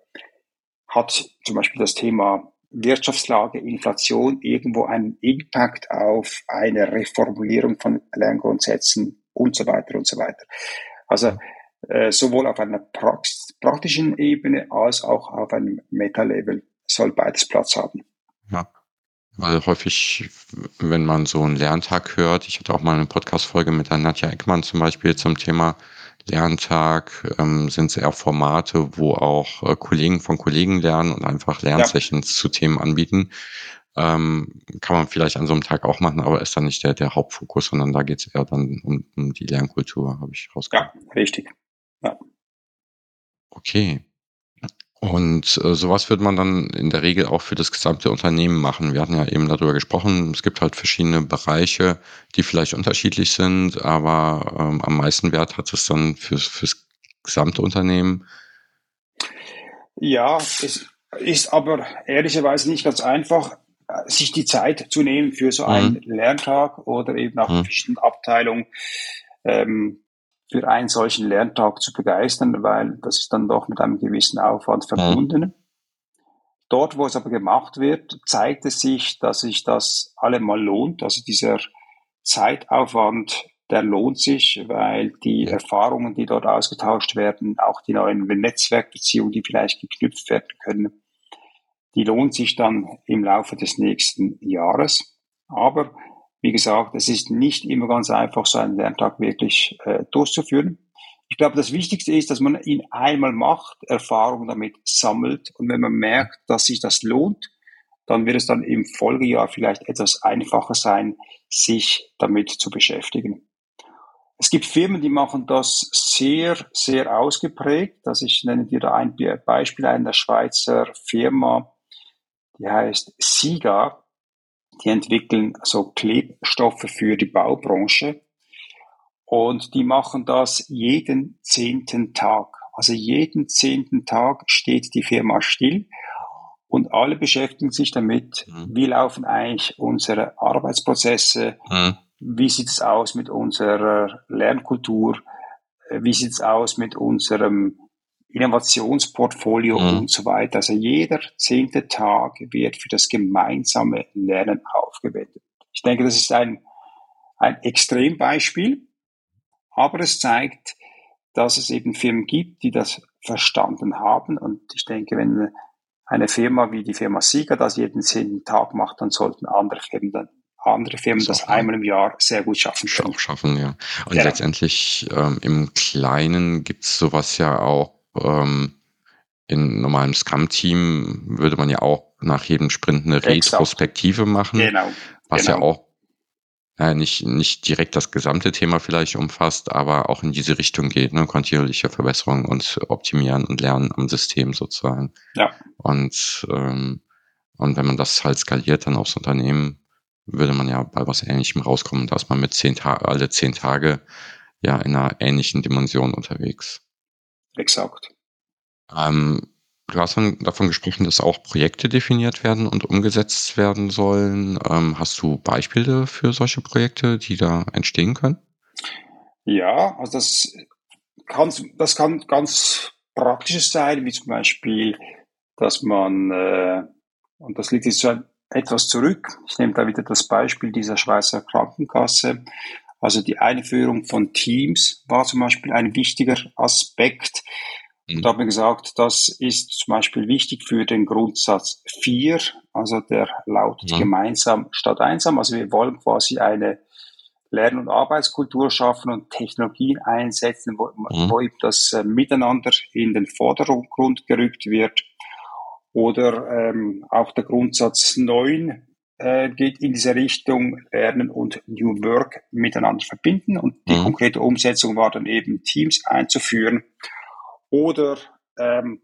hat zum Beispiel das Thema Wirtschaftslage, Inflation irgendwo einen Impact auf eine Reformulierung von Lerngrundsätzen und so weiter und so weiter. Also äh, sowohl auf einer praktischen Ebene als auch auf einem Meta-Level soll beides Platz haben. Ja. Weil häufig, wenn man so einen Lerntag hört, ich hatte auch mal eine Podcast-Folge mit der Nadja Eckmann zum Beispiel zum Thema Lerntag, ähm, sind es eher Formate, wo auch äh, Kollegen von Kollegen lernen und einfach Lernsessions ja. zu Themen anbieten. Ähm, kann man vielleicht an so einem Tag auch machen, aber ist dann nicht der, der Hauptfokus, sondern da geht es eher dann um, um die Lernkultur, habe ich rausgehört. Ja, richtig. Ja. Okay. Und äh, sowas wird man dann in der Regel auch für das gesamte Unternehmen machen. Wir hatten ja eben darüber gesprochen, es gibt halt verschiedene Bereiche, die vielleicht unterschiedlich sind, aber ähm, am meisten Wert hat es dann fürs, fürs gesamte Unternehmen. Ja, es ist aber ehrlicherweise nicht ganz einfach, sich die Zeit zu nehmen für so einen mhm. Lerntag oder eben auch mhm. verschiedenen Abteilungen. Ähm, für einen solchen Lerntag zu begeistern, weil das ist dann doch mit einem gewissen Aufwand verbunden. Mhm. Dort, wo es aber gemacht wird, zeigt es sich, dass sich das allemal lohnt. Also dieser Zeitaufwand, der lohnt sich, weil die Erfahrungen, die dort ausgetauscht werden, auch die neuen Netzwerkbeziehungen, die vielleicht geknüpft werden können, die lohnt sich dann im Laufe des nächsten Jahres. Aber wie gesagt, es ist nicht immer ganz einfach, so einen Lerntag wirklich äh, durchzuführen. Ich glaube, das Wichtigste ist, dass man ihn einmal macht, Erfahrung damit sammelt und wenn man merkt, dass sich das lohnt, dann wird es dann im Folgejahr vielleicht etwas einfacher sein, sich damit zu beschäftigen. Es gibt Firmen, die machen das sehr, sehr ausgeprägt. Also ich nenne dir da ein Beispiel einer Schweizer Firma, die heißt SIGA. Die entwickeln so Klebstoffe für die Baubranche und die machen das jeden zehnten Tag. Also jeden zehnten Tag steht die Firma still und alle beschäftigen sich damit, mhm. wie laufen eigentlich unsere Arbeitsprozesse, mhm. wie sieht es aus mit unserer Lernkultur, wie sieht es aus mit unserem Innovationsportfolio mhm. und so weiter. Also jeder zehnte Tag wird für das gemeinsame Lernen aufgewendet. Ich denke, das ist ein, ein Extrembeispiel, aber es zeigt, dass es eben Firmen gibt, die das verstanden haben. Und ich denke, wenn eine Firma wie die Firma Sieger das jeden zehnten Tag macht, dann sollten andere Firmen dann andere Firmen das, das einmal im Jahr sehr gut schaffen können. Auch schaffen, ja. Und ja. letztendlich ähm, im Kleinen gibt's sowas ja auch ähm, in normalem Scrum-Team würde man ja auch nach jedem Sprint eine Retrospektive machen, genau. was genau. ja auch ja, nicht, nicht direkt das gesamte Thema vielleicht umfasst, aber auch in diese Richtung geht, ne? kontinuierliche Verbesserung und optimieren und lernen am System sozusagen. Ja. Und, ähm, und wenn man das halt skaliert dann aufs Unternehmen, würde man ja bei was Ähnlichem rauskommen, dass man mit zehn Tage, alle zehn Tage ja in einer ähnlichen Dimension unterwegs. Exakt. Ähm, du hast davon gesprochen, dass auch Projekte definiert werden und umgesetzt werden sollen. Ähm, hast du Beispiele für solche Projekte, die da entstehen können? Ja, also das kann, das kann ganz praktisches sein, wie zum Beispiel, dass man, äh, und das liegt jetzt schon etwas zurück, ich nehme da wieder das Beispiel dieser Schweizer Krankenkasse, also die Einführung von Teams war zum Beispiel ein wichtiger Aspekt. Mhm. Da haben wir gesagt, das ist zum Beispiel wichtig für den Grundsatz 4, also der lautet mhm. gemeinsam statt einsam. Also wir wollen quasi eine Lern- und Arbeitskultur schaffen und Technologien einsetzen, wo, mhm. wo eben das äh, Miteinander in den Vordergrund gerückt wird. Oder ähm, auch der Grundsatz 9, äh, geht in diese Richtung Lernen und New Work miteinander verbinden. Und die mhm. konkrete Umsetzung war dann eben Teams einzuführen oder ähm,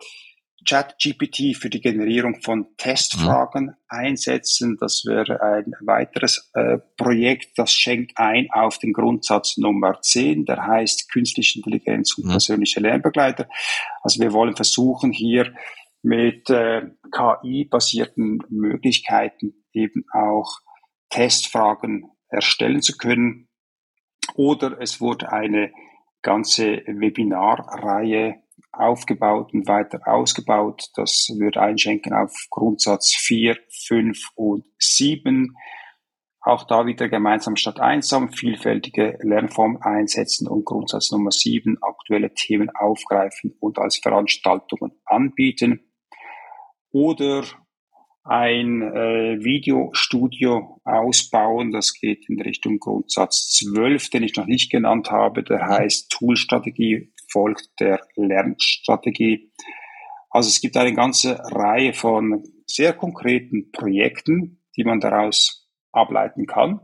ChatGPT für die Generierung von Testfragen mhm. einsetzen. Das wäre ein weiteres äh, Projekt, das schenkt ein auf den Grundsatz Nummer 10, der heißt Künstliche Intelligenz und mhm. persönliche Lernbegleiter. Also wir wollen versuchen, hier mit äh, KI-basierten Möglichkeiten eben auch Testfragen erstellen zu können. Oder es wurde eine ganze Webinarreihe aufgebaut und weiter ausgebaut. Das würde einschenken auf Grundsatz 4, 5 und 7. Auch da wieder gemeinsam statt einsam vielfältige Lernformen einsetzen und Grundsatz Nummer 7 aktuelle Themen aufgreifen und als Veranstaltungen anbieten. Oder ein äh, Videostudio ausbauen. Das geht in Richtung Grundsatz 12, den ich noch nicht genannt habe. Der heißt Toolstrategie folgt der Lernstrategie. Also es gibt eine ganze Reihe von sehr konkreten Projekten, die man daraus ableiten kann,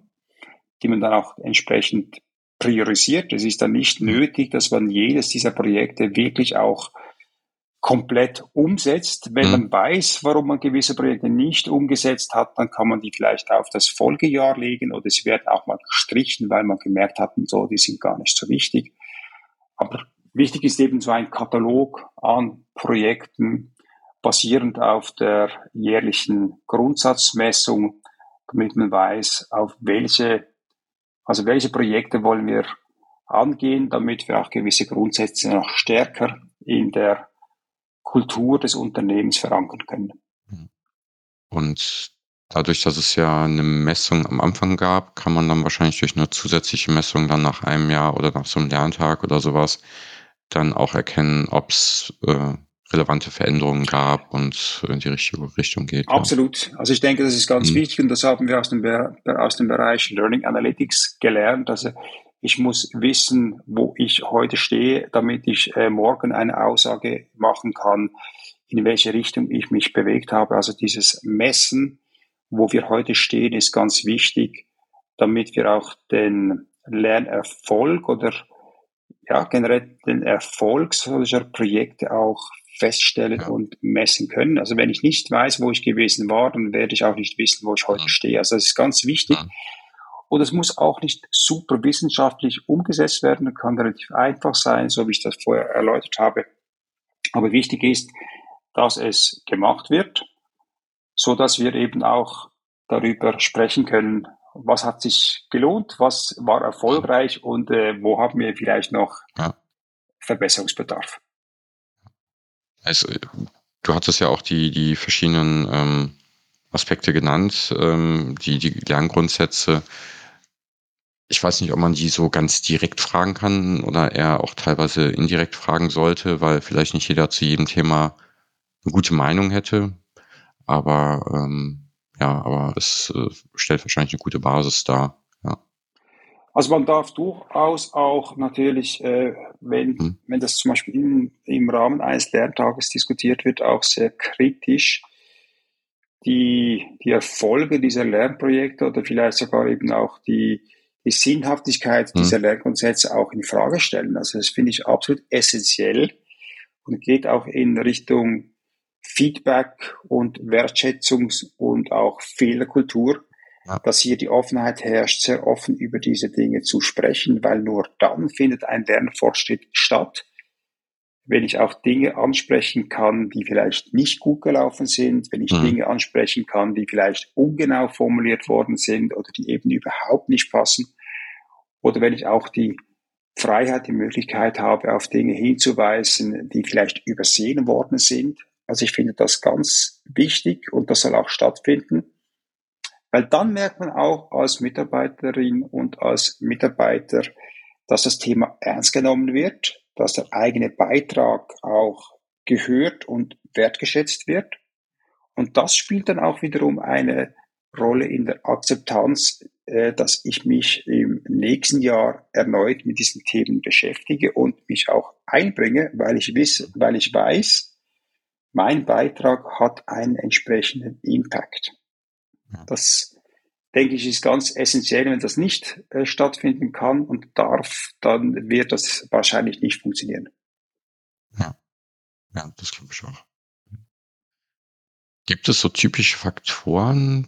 die man dann auch entsprechend priorisiert. Es ist dann nicht nötig, dass man jedes dieser Projekte wirklich auch komplett umsetzt. Wenn mhm. man weiß, warum man gewisse Projekte nicht umgesetzt hat, dann kann man die vielleicht auf das Folgejahr legen oder sie werden auch mal gestrichen, weil man gemerkt hat, und so, die sind gar nicht so wichtig. Aber wichtig ist eben so ein Katalog an Projekten, basierend auf der jährlichen Grundsatzmessung, damit man weiß, auf welche, also welche Projekte wollen wir angehen, damit wir auch gewisse Grundsätze noch stärker in der Kultur des Unternehmens verankern können. Und dadurch, dass es ja eine Messung am Anfang gab, kann man dann wahrscheinlich durch eine zusätzliche Messung dann nach einem Jahr oder nach so einem Lerntag oder sowas dann auch erkennen, ob es äh, relevante Veränderungen gab und in die richtige Richtung geht. Absolut. Ja. Also ich denke, das ist ganz mhm. wichtig und das haben wir aus dem, aus dem Bereich Learning Analytics gelernt. Also ich muss wissen, wo ich heute stehe, damit ich äh, morgen eine Aussage machen kann, in welche Richtung ich mich bewegt habe. Also dieses Messen, wo wir heute stehen, ist ganz wichtig, damit wir auch den Lernerfolg oder ja, generell den Erfolg solcher Projekte auch feststellen ja. und messen können. Also wenn ich nicht weiß, wo ich gewesen war, dann werde ich auch nicht wissen, wo ich heute ja. stehe. Also das ist ganz wichtig. Ja. Und es muss auch nicht super wissenschaftlich umgesetzt werden, kann relativ einfach sein, so wie ich das vorher erläutert habe. Aber wichtig ist, dass es gemacht wird, so dass wir eben auch darüber sprechen können, was hat sich gelohnt, was war erfolgreich und äh, wo haben wir vielleicht noch ja. Verbesserungsbedarf. Also, du hattest ja auch die, die verschiedenen ähm, Aspekte genannt, ähm, die, die Lerngrundsätze ich weiß nicht, ob man die so ganz direkt fragen kann oder eher auch teilweise indirekt fragen sollte, weil vielleicht nicht jeder zu jedem Thema eine gute Meinung hätte. Aber ähm, ja, aber es äh, stellt wahrscheinlich eine gute Basis dar. Ja. Also man darf durchaus auch natürlich, äh, wenn, hm. wenn das zum Beispiel im, im Rahmen eines Lerntages diskutiert wird, auch sehr kritisch die, die Erfolge dieser Lernprojekte oder vielleicht sogar eben auch die, die Sinnhaftigkeit mhm. dieser Lerngrundsätze auch in Frage stellen. Also das finde ich absolut essentiell und geht auch in Richtung Feedback und Wertschätzung und auch Fehlerkultur, ja. dass hier die Offenheit herrscht, sehr offen über diese Dinge zu sprechen, weil nur dann findet ein Lernfortschritt statt, wenn ich auch Dinge ansprechen kann, die vielleicht nicht gut gelaufen sind, wenn ich mhm. Dinge ansprechen kann, die vielleicht ungenau formuliert worden sind oder die eben überhaupt nicht passen, oder wenn ich auch die Freiheit, die Möglichkeit habe, auf Dinge hinzuweisen, die vielleicht übersehen worden sind. Also ich finde das ganz wichtig und das soll auch stattfinden, weil dann merkt man auch als Mitarbeiterin und als Mitarbeiter, dass das Thema ernst genommen wird, dass der eigene Beitrag auch gehört und wertgeschätzt wird. Und das spielt dann auch wiederum eine Rolle in der Akzeptanz, äh, dass ich mich im nächsten Jahr erneut mit diesen Themen beschäftige und mich auch einbringe, weil ich, wiss, weil ich weiß, mein Beitrag hat einen entsprechenden Impact. Das denke ich, ist ganz essentiell. Wenn das nicht äh, stattfinden kann und darf, dann wird das wahrscheinlich nicht funktionieren. Ja, ja das glaube ich auch. Gibt es so typische Faktoren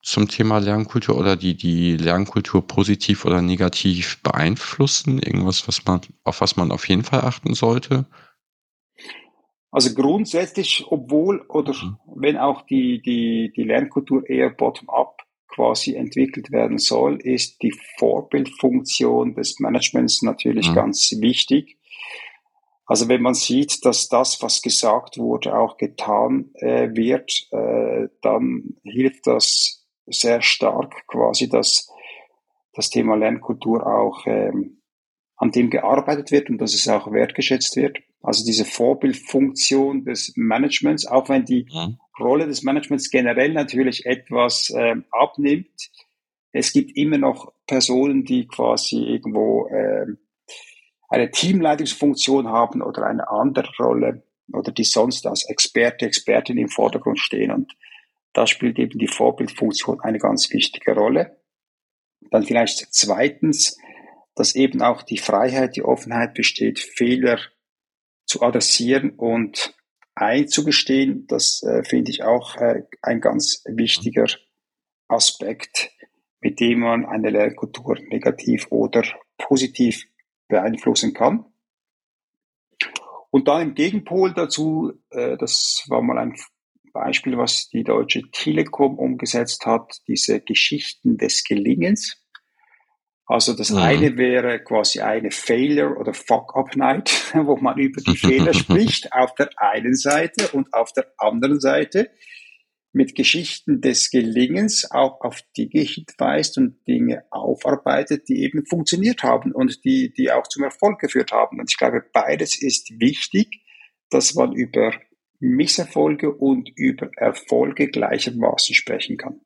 zum Thema Lernkultur oder die die Lernkultur positiv oder negativ beeinflussen? Irgendwas, was man, auf was man auf jeden Fall achten sollte? Also grundsätzlich, obwohl oder mhm. wenn auch die, die, die Lernkultur eher bottom-up quasi entwickelt werden soll, ist die Vorbildfunktion des Managements natürlich mhm. ganz wichtig. Also wenn man sieht, dass das, was gesagt wurde, auch getan äh, wird, äh, dann hilft das sehr stark quasi, dass das Thema Lernkultur auch ähm, an dem gearbeitet wird und dass es auch wertgeschätzt wird. Also diese Vorbildfunktion des Managements, auch wenn die mhm. Rolle des Managements generell natürlich etwas äh, abnimmt. Es gibt immer noch Personen, die quasi irgendwo äh, eine Teamleitungsfunktion haben oder eine andere Rolle oder die sonst als Experte, Expertin im Vordergrund stehen. Und da spielt eben die Vorbildfunktion eine ganz wichtige Rolle. Dann vielleicht zweitens, dass eben auch die Freiheit, die Offenheit besteht, Fehler zu adressieren und einzugestehen. Das äh, finde ich auch äh, ein ganz wichtiger Aspekt, mit dem man eine Lernkultur negativ oder positiv beeinflussen kann. Und dann im Gegenpol dazu, äh, das war mal ein Beispiel, was die Deutsche Telekom umgesetzt hat, diese Geschichten des Gelingens. Also das mhm. eine wäre quasi eine Failure oder Fuck-up-Night, wo man über die Fehler spricht, auf der einen Seite und auf der anderen Seite mit Geschichten des Gelingens auch auf Dinge hinweist und Dinge aufarbeitet, die eben funktioniert haben und die, die auch zum Erfolg geführt haben. Und ich glaube, beides ist wichtig, dass man über Misserfolge und über Erfolge gleichermaßen sprechen kann.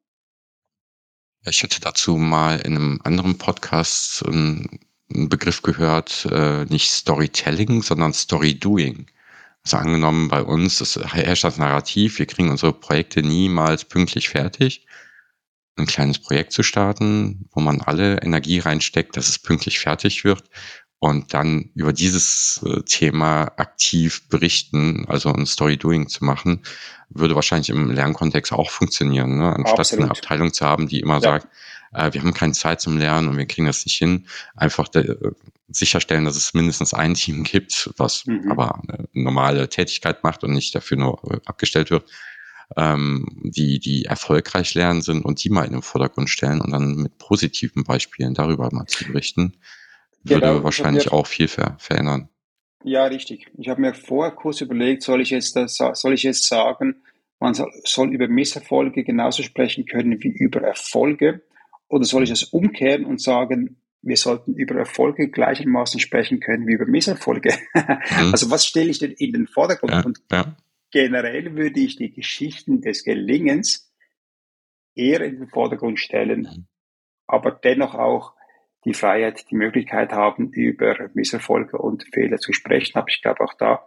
Ich hatte dazu mal in einem anderen Podcast einen Begriff gehört, äh, nicht Storytelling, sondern Storydoing. Also angenommen bei uns ist herrscht das Narrativ, wir kriegen unsere Projekte niemals pünktlich fertig. Ein kleines Projekt zu starten, wo man alle Energie reinsteckt, dass es pünktlich fertig wird und dann über dieses äh, Thema aktiv berichten, also ein Story-Doing zu machen, würde wahrscheinlich im Lernkontext auch funktionieren, ne? anstatt Absolut. eine Abteilung zu haben, die immer ja. sagt, äh, wir haben keine Zeit zum Lernen und wir kriegen das nicht hin. Einfach de, äh, sicherstellen, dass es mindestens ein Team gibt, was mhm. aber eine normale Tätigkeit macht und nicht dafür nur äh, abgestellt wird, ähm, die, die erfolgreich lernen sind und die mal in den Vordergrund stellen und dann mit positiven Beispielen darüber mal zu berichten, würde genau, wahrscheinlich auch viel ver verändern. Ja, richtig. Ich habe mir vorher kurz überlegt, soll ich jetzt, das, soll ich jetzt sagen, man soll, soll über Misserfolge genauso sprechen können wie über Erfolge? Oder soll ich es umkehren und sagen, wir sollten über Erfolge gleichermaßen sprechen können wie über Misserfolge? Mhm. Also was stelle ich denn in den Vordergrund? Ja, und ja. generell würde ich die Geschichten des Gelingens eher in den Vordergrund stellen, mhm. aber dennoch auch die Freiheit, die Möglichkeit haben, über Misserfolge und Fehler zu sprechen. Aber ich glaube auch da,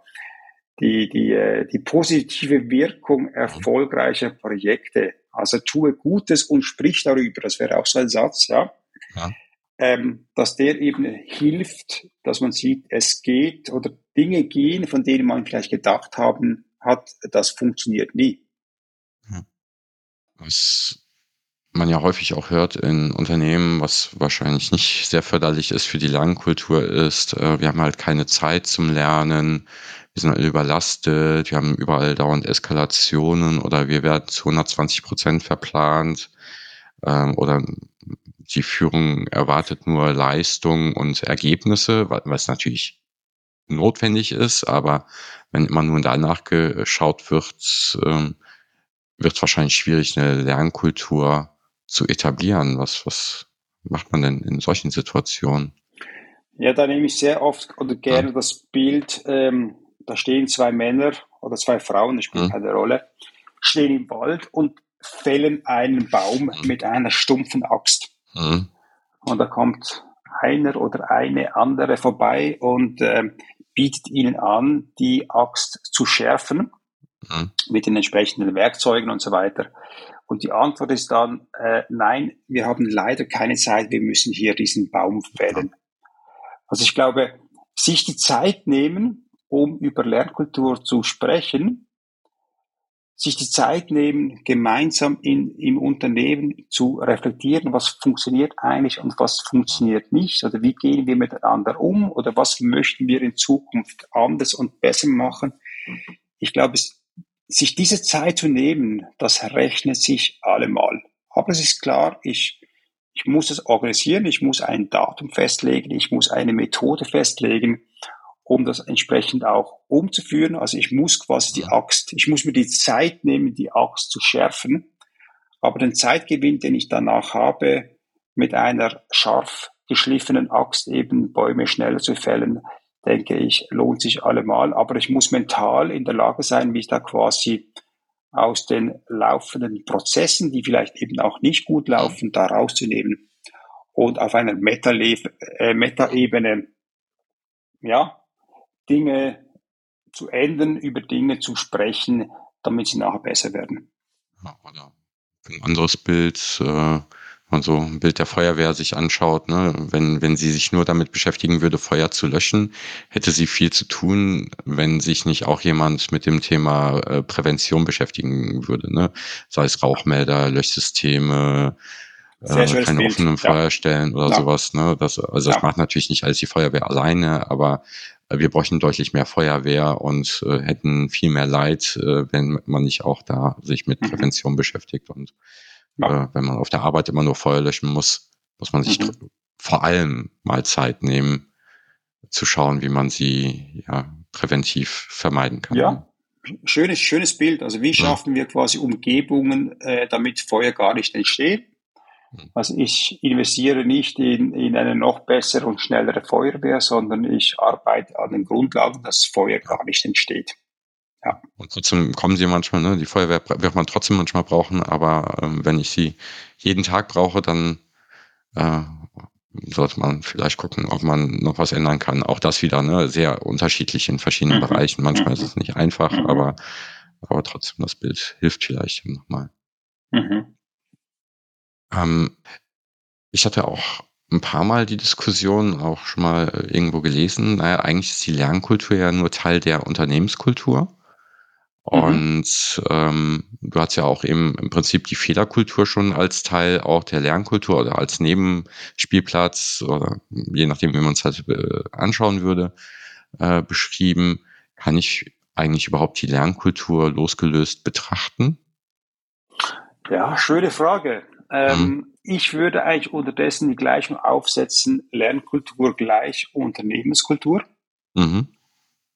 die, die, äh, die positive Wirkung erfolgreicher Projekte also tue Gutes und sprich darüber. Das wäre auch so ein Satz, ja. ja. Ähm, dass der eben hilft, dass man sieht, es geht oder Dinge gehen, von denen man vielleicht gedacht haben hat, das funktioniert nie. Was man ja häufig auch hört in Unternehmen, was wahrscheinlich nicht sehr förderlich ist für die Lernkultur, ist, äh, wir haben halt keine Zeit zum Lernen, wir sind alle überlastet, wir haben überall dauernd Eskalationen oder wir werden zu 120 Prozent verplant. Ähm, oder die Führung erwartet nur Leistung und Ergebnisse, was natürlich notwendig ist, aber wenn immer nur danach geschaut wird, ähm, wird es wahrscheinlich schwierig, eine Lernkultur zu etablieren. Was, was macht man denn in solchen Situationen? Ja, da nehme ich sehr oft oder gerne ja. das Bild, ähm, da stehen zwei Männer oder zwei Frauen, das spielt mhm. keine Rolle, stehen im Wald und fällen einen Baum mhm. mit einer stumpfen Axt. Mhm. Und da kommt einer oder eine andere vorbei und äh, bietet ihnen an, die Axt zu schärfen mit den entsprechenden Werkzeugen und so weiter. Und die Antwort ist dann, äh, nein, wir haben leider keine Zeit, wir müssen hier diesen Baum fällen. Also ich glaube, sich die Zeit nehmen, um über Lernkultur zu sprechen, sich die Zeit nehmen, gemeinsam in, im Unternehmen zu reflektieren, was funktioniert eigentlich und was funktioniert nicht oder wie gehen wir miteinander um oder was möchten wir in Zukunft anders und besser machen. Ich glaube, es, sich diese Zeit zu nehmen, das rechnet sich allemal. Aber es ist klar, ich, ich muss es organisieren, ich muss ein Datum festlegen, ich muss eine Methode festlegen um das entsprechend auch umzuführen. Also ich muss quasi die Axt, ich muss mir die Zeit nehmen, die Axt zu schärfen. Aber den Zeitgewinn, den ich danach habe, mit einer scharf geschliffenen Axt eben Bäume schneller zu fällen, denke ich, lohnt sich allemal. Aber ich muss mental in der Lage sein, mich da quasi aus den laufenden Prozessen, die vielleicht eben auch nicht gut laufen, da rauszunehmen und auf einer äh, Meta-Ebene, ja, Dinge zu ändern, über Dinge zu sprechen, damit sie nachher besser werden. Ja, oder ein anderes Bild, äh, man so ein Bild der Feuerwehr sich anschaut, ne, wenn, wenn sie sich nur damit beschäftigen würde, Feuer zu löschen, hätte sie viel zu tun, wenn sich nicht auch jemand mit dem Thema äh, Prävention beschäftigen würde, ne? Sei es Rauchmelder, Löschsysteme, äh, keine Bild. offenen ja. Feuerstellen oder ja. sowas, ne? Das, also das ja. macht natürlich nicht alles die Feuerwehr alleine, aber äh, wir bräuchten deutlich mehr Feuerwehr und äh, hätten viel mehr Leid, äh, wenn man nicht auch da sich mit mhm. Prävention mhm. beschäftigt und ja. Äh, wenn man auf der Arbeit immer nur Feuer löschen muss, muss man sich mhm. vor allem mal Zeit nehmen, zu schauen, wie man sie ja präventiv vermeiden kann. Ja, schönes, schönes Bild. Also wie schaffen wir quasi Umgebungen, äh, damit Feuer gar nicht entsteht? Mhm. Also ich investiere nicht in, in eine noch bessere und schnellere Feuerwehr, sondern ich arbeite an den Grundlagen, dass Feuer gar nicht entsteht. Ja. Und trotzdem kommen sie manchmal, ne? Die Feuerwehr wird man trotzdem manchmal brauchen, aber ähm, wenn ich sie jeden Tag brauche, dann äh, sollte man vielleicht gucken, ob man noch was ändern kann. Auch das wieder, ne, sehr unterschiedlich in verschiedenen mhm. Bereichen. Manchmal ist es nicht einfach, mhm. aber, aber trotzdem das Bild hilft vielleicht nochmal. Mhm. Ähm, ich hatte auch ein paar Mal die Diskussion auch schon mal irgendwo gelesen. Naja, eigentlich ist die Lernkultur ja nur Teil der Unternehmenskultur. Mhm. Und ähm, du hast ja auch eben im Prinzip die Fehlerkultur schon als Teil auch der Lernkultur oder als Nebenspielplatz oder je nachdem, wie man es halt äh, anschauen würde, äh, beschrieben. Kann ich eigentlich überhaupt die Lernkultur losgelöst betrachten? Ja, schöne Frage. Ähm, mhm. Ich würde eigentlich unterdessen die Gleichung aufsetzen, Lernkultur gleich Unternehmenskultur. Mhm.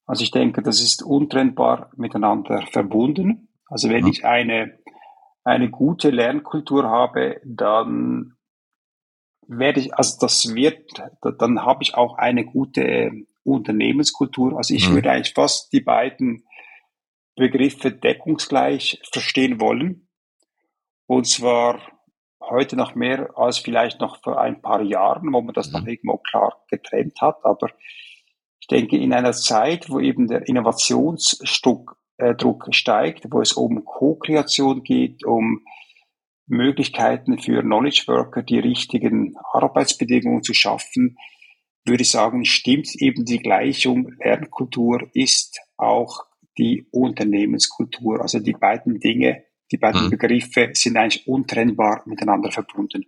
Also ich denke, das ist untrennbar miteinander verbunden. Also wenn ja. ich eine, eine gute Lernkultur habe, dann werde ich, also das wird, dann habe ich auch eine gute Unternehmenskultur. Also ich mhm. würde eigentlich fast die beiden Begriffe deckungsgleich verstehen wollen. Und zwar heute noch mehr als vielleicht noch vor ein paar Jahren, wo man das mhm. noch irgendwo klar getrennt hat. Aber ich denke, in einer Zeit, wo eben der Innovationsdruck äh, Druck steigt, wo es um Co-Kreation geht, um Möglichkeiten für Knowledge Worker, die richtigen Arbeitsbedingungen zu schaffen, würde ich sagen, stimmt eben die Gleichung Lernkultur ist auch die Unternehmenskultur. Also die beiden Dinge, die beiden mhm. Begriffe sind eigentlich untrennbar miteinander verbunden.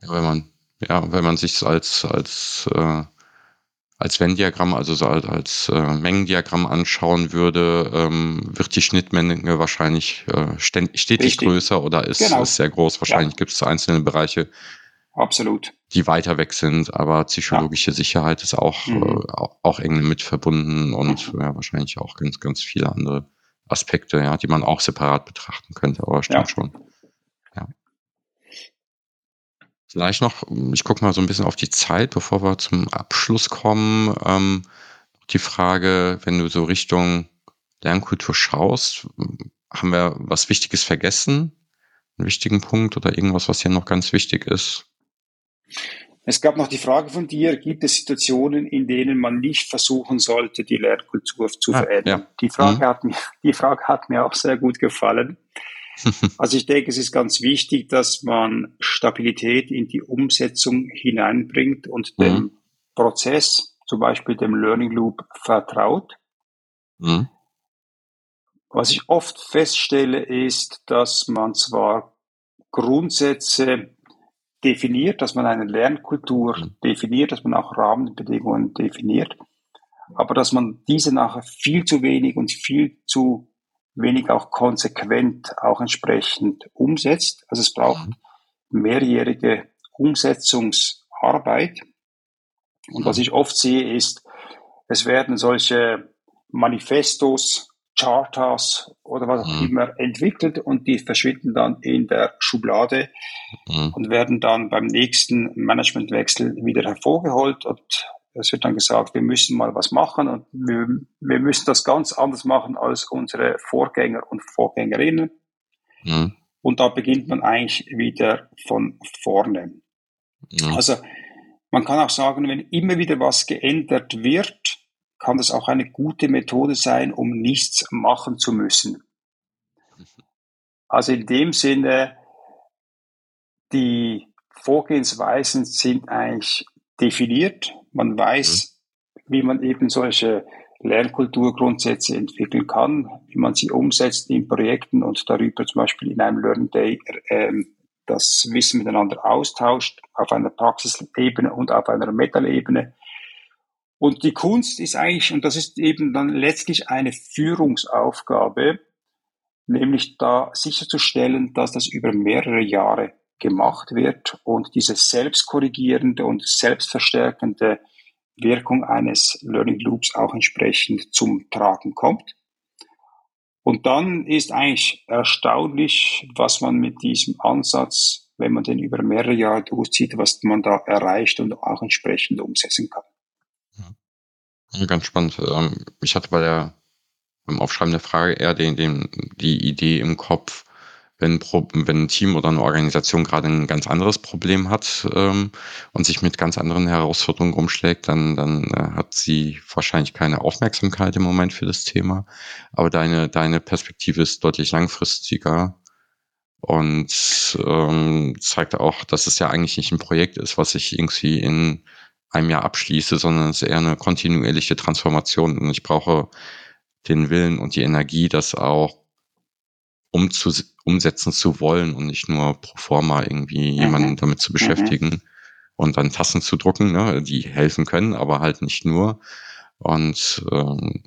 Ja, wenn man, ja, wenn man sich als, als äh als Venn-Diagramm, also so als, als äh, Mengendiagramm anschauen würde, ähm, wird die Schnittmenge wahrscheinlich äh, stetig Richtig. größer oder ist, genau. ist sehr groß. Wahrscheinlich ja. gibt es einzelne Bereiche, Absolut. die weiter weg sind, aber psychologische ja. Sicherheit ist auch, mhm. äh, auch, auch eng mit verbunden und mhm. ja, wahrscheinlich auch ganz, ganz viele andere Aspekte, ja, die man auch separat betrachten könnte, aber stimmt ja. schon. Vielleicht noch, ich gucke mal so ein bisschen auf die Zeit, bevor wir zum Abschluss kommen. Ähm, die Frage, wenn du so Richtung Lernkultur schaust, haben wir was Wichtiges vergessen? Einen wichtigen Punkt oder irgendwas, was hier noch ganz wichtig ist? Es gab noch die Frage von dir, gibt es Situationen, in denen man nicht versuchen sollte, die Lernkultur zu ah, verändern? Ja. Die, Frage mhm. hat mir, die Frage hat mir auch sehr gut gefallen. Also ich denke, es ist ganz wichtig, dass man Stabilität in die Umsetzung hineinbringt und mhm. dem Prozess, zum Beispiel dem Learning Loop, vertraut. Mhm. Was ich oft feststelle, ist, dass man zwar Grundsätze definiert, dass man eine Lernkultur mhm. definiert, dass man auch Rahmenbedingungen definiert, aber dass man diese nachher viel zu wenig und viel zu wenig auch konsequent auch entsprechend umsetzt. Also es braucht mhm. mehrjährige Umsetzungsarbeit. Und was mhm. ich oft sehe, ist, es werden solche Manifestos, Charters oder was auch mhm. immer entwickelt und die verschwinden dann in der Schublade und werden dann beim nächsten Managementwechsel wieder hervorgeholt und Es wird dann gesagt, wir müssen mal was machen und wir, wir müssen das ganz anders machen als unsere Vorgänger und Vorgängerinnen. Mhm. Und da beginnt man eigentlich wieder von vorne. Mhm. Also man kann auch sagen, wenn immer wieder was geändert wird, kann das auch eine gute Methode sein, um nichts machen zu müssen. Also in dem Sinne, die Vorgehensweisen sind eigentlich definiert. Man weiß, mhm. wie man eben solche Lernkulturgrundsätze entwickeln kann, wie man sie umsetzt in Projekten und darüber zum Beispiel in einem Learning Day äh, das Wissen miteinander austauscht, auf einer Praxisebene und auf einer Metal-Ebene. Und die Kunst ist eigentlich, und das ist eben dann letztlich eine Führungsaufgabe, nämlich da sicherzustellen, dass das über mehrere Jahre gemacht wird und diese selbstkorrigierende und selbstverstärkende Wirkung eines Learning Loops auch entsprechend zum Tragen kommt. Und dann ist eigentlich erstaunlich, was man mit diesem Ansatz, wenn man den über mehrere Jahre durchzieht, was man da erreicht und auch entsprechend umsetzen kann. Ja, ganz spannend. Ähm, ich hatte bei der beim Aufschreiben der Frage eher den, den, die Idee im Kopf, wenn, wenn ein Team oder eine Organisation gerade ein ganz anderes Problem hat ähm, und sich mit ganz anderen Herausforderungen rumschlägt, dann, dann äh, hat sie wahrscheinlich keine Aufmerksamkeit im Moment für das Thema. Aber deine, deine Perspektive ist deutlich langfristiger und ähm, zeigt auch, dass es ja eigentlich nicht ein Projekt ist, was sich irgendwie in einem Jahr abschließe, sondern es ist eher eine kontinuierliche Transformation und ich brauche den Willen und die Energie, das auch umzu, umsetzen zu wollen und nicht nur pro forma irgendwie mhm. jemanden damit zu beschäftigen mhm. und dann Tassen zu drucken, ne, die helfen können, aber halt nicht nur. Und, ähm,